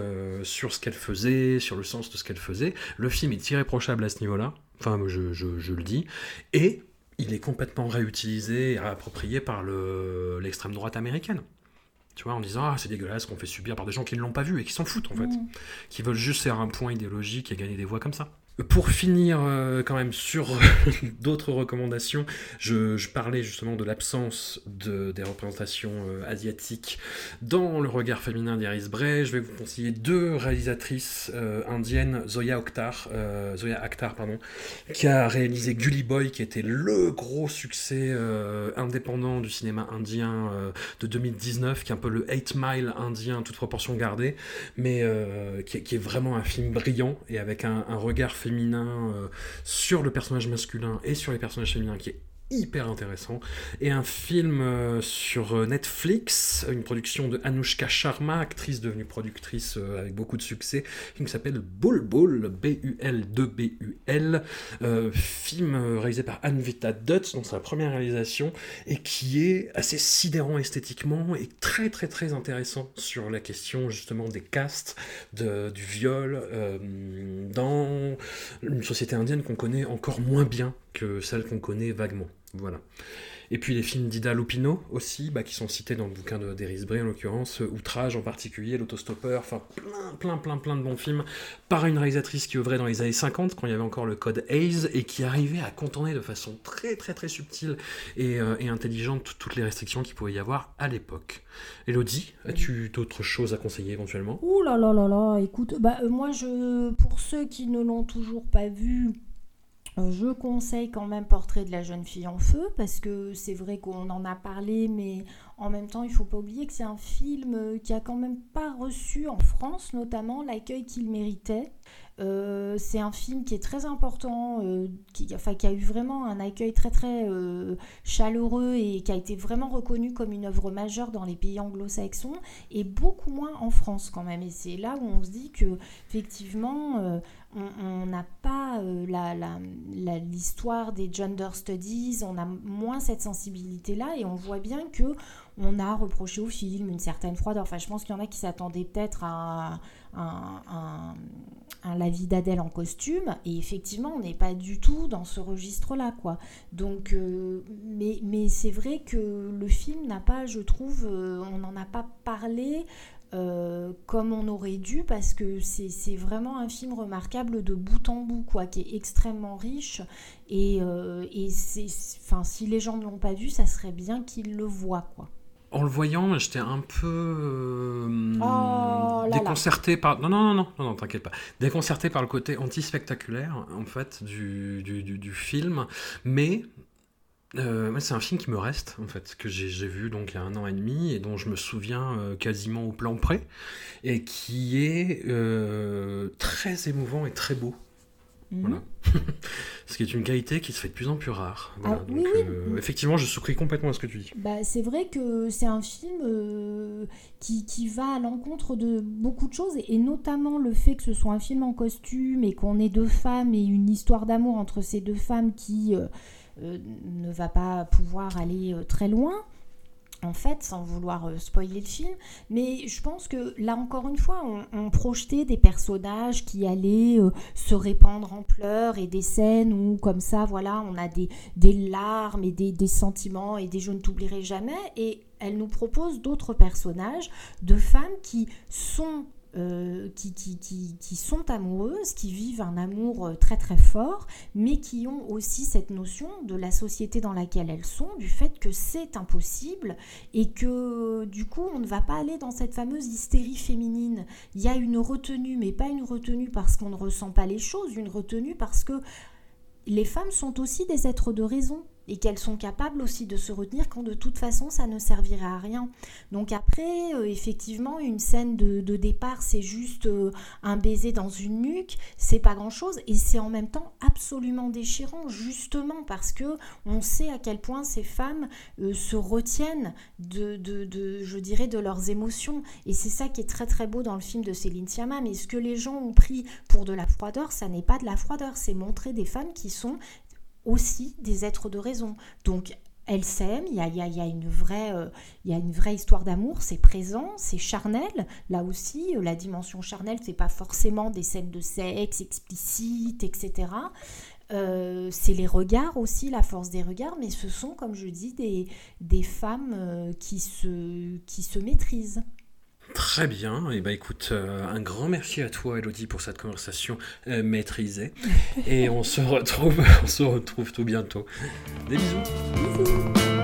sur ce qu'elles faisaient, sur le sens de ce qu'elles faisaient. Le film est irréprochable à ce niveau-là, enfin je, je, le dis, et il est complètement réutilisé et réapproprié par l'extrême droite américaine tu vois, en disant ah c'est dégueulasse qu'on fait subir par des gens qui ne l'ont pas vu et qui s'en foutent en fait, mmh. qui veulent juste faire un point idéologique et gagner des voix comme ça. Pour finir, euh, quand même, sur d'autres recommandations, je, parlais justement de l'absence de, des représentations euh, asiatiques dans le regard féminin d'Iris Bray. Je vais vous conseiller deux réalisatrices euh, indiennes, Zoya Akhtar, Zoya Akhtar pardon, qui a réalisé Gully Boy, qui était le gros succès indépendant du cinéma indien de 2019, qui est un peu le 8 Mile indien, toute proportion gardée, mais qui, est vraiment un film brillant et avec un, un regard féminin euh, sur le personnage masculin et sur les personnages féminins qui est hyper intéressant. Et un film euh, sur euh, Netflix, une production de Anushka Sharma, actrice devenue productrice euh, avec beaucoup de succès, qui s'appelle Bull Bull, B-U-L-2-B-U-L, film réalisé par Anvita Dutz dans sa première réalisation, et qui est assez sidérant esthétiquement et très très très intéressant sur la question justement des castes, de, du viol, dans une société indienne qu'on connaît encore moins bien que celle qu'on connaît vaguement. Voilà. Et puis les films d'Ida Lupino aussi, bah, qui sont cités dans le bouquin d'Eris Bray en l'occurrence, euh, Outrage en particulier, L'Autostoppeur, enfin plein, plein, plein, plein de bons films par une réalisatrice qui œuvrait dans les années 50 quand il y avait encore le code Hayes et qui arrivait à contourner de façon très, très, très subtile et, euh, et intelligente toutes les restrictions qu'il pouvait y avoir à l'époque. Elodie, as-tu d'autres choses à conseiller éventuellement? Ouh là là là là, écoute, bah, euh, moi je, pour ceux qui ne l'ont toujours pas vu, je conseille quand même Portrait de la jeune fille en feu parce que c'est vrai qu'on en a parlé, mais en même temps, il faut pas oublier que c'est un film euh, qui a quand même pas reçu en France notamment l'accueil qu'il méritait. Euh, c'est un film qui est très important, qui, enfin, qui a eu vraiment un accueil très très chaleureux et qui a été vraiment reconnu comme une œuvre majeure dans les pays anglo-saxons et beaucoup moins en France quand même. Et c'est là où on se dit que effectivement on n'a pas euh, l'histoire des gender studies, on a moins cette sensibilité-là et on voit bien que on a reproché au film une certaine froideur. Enfin, je pense qu'il y en a qui s'attendaient peut-être à un, La vie d'Adèle en costume. Et effectivement, on n'est pas du tout dans ce registre-là, quoi. Donc, euh, mais, mais c'est vrai que le film n'a pas, je trouve, euh, on n'en a pas parlé euh, comme on aurait dû parce que c'est vraiment un film remarquable de bout en bout quoi qui est extrêmement riche. Et, et si les gens ne l'ont pas vu ça serait bien qu'ils le voient quoi en le voyant, j'étais un peu euh, oh déconcerté par. Non, non, non, non, non, t'inquiète pas. Déconcerté par le côté anti-spectaculaire, en fait, du, du, du film. Mais euh, c'est un film qui me reste, en fait, que j'ai vu donc il y a un an et demi et dont je me souviens euh, quasiment au plan près, et qui est très émouvant et très beau. Mhm. Voilà. ce qui est une qualité qui se fait de plus en plus rare. Ah, oui, Effectivement, je souscris complètement à ce que tu dis. Bah, c'est vrai que c'est un film qui, qui, va à l'encontre de beaucoup de choses, et, et, notamment le fait que ce soit un film en costume et qu'on ait deux femmes et une histoire d'amour entre ces deux femmes qui euh, ne va pas pouvoir aller euh, très loin en fait, sans vouloir euh, spoiler le film, mais je pense que là encore une fois, on, projetait des personnages qui allaient se répandre en pleurs et des scènes où, comme ça, voilà, on a des, des larmes et des, des, sentiments et des je ne t'oublierai jamais, et elle nous propose d'autres personnages, de femmes qui sont euh, qui, qui, qui, sont amoureuses, qui vivent un amour euh, très très fort, mais qui ont aussi cette notion de la société dans laquelle elles sont, du fait que c'est impossible et que du coup on ne va pas aller dans cette fameuse hystérie féminine. Il y a une retenue, mais pas une retenue parce qu'on ne ressent pas les choses, une retenue parce que les femmes sont aussi des êtres de raison et qu'elles sont capables aussi de se retenir quand de toute façon ça ne servirait à rien. Donc après, euh, effectivement, une scène de, départ, c'est juste euh, un baiser dans une nuque, c'est pas grand-chose et c'est en même temps absolument déchirant, justement parce que on sait à quel point ces femmes euh, se retiennent de, de, je dirais, de leurs émotions et c'est ça qui est très très beau dans le film de Céline Sciamma. Mais ce que les gens ont pris pour de la froideur, ça n'est pas de la froideur, c'est montrer des femmes qui sont aussi des êtres de raison. Donc elles s'aiment, il y a, une vraie, euh, y a une vraie histoire d'amour, c'est présent, c'est charnel. Là aussi, euh, la dimension charnelle, c'est pas forcément des scènes de sexe explicites, etc. Euh, c'est les regards aussi, la force des regards, mais ce sont, comme je dis, des, des femmes qui, se, qui se maîtrisent. Très bien. Et eh ben écoute, euh, un grand merci à toi, Elodie, pour cette conversation euh, maîtrisée. Et on se retrouve, on se retrouve tout bientôt. Des bisous. bisous.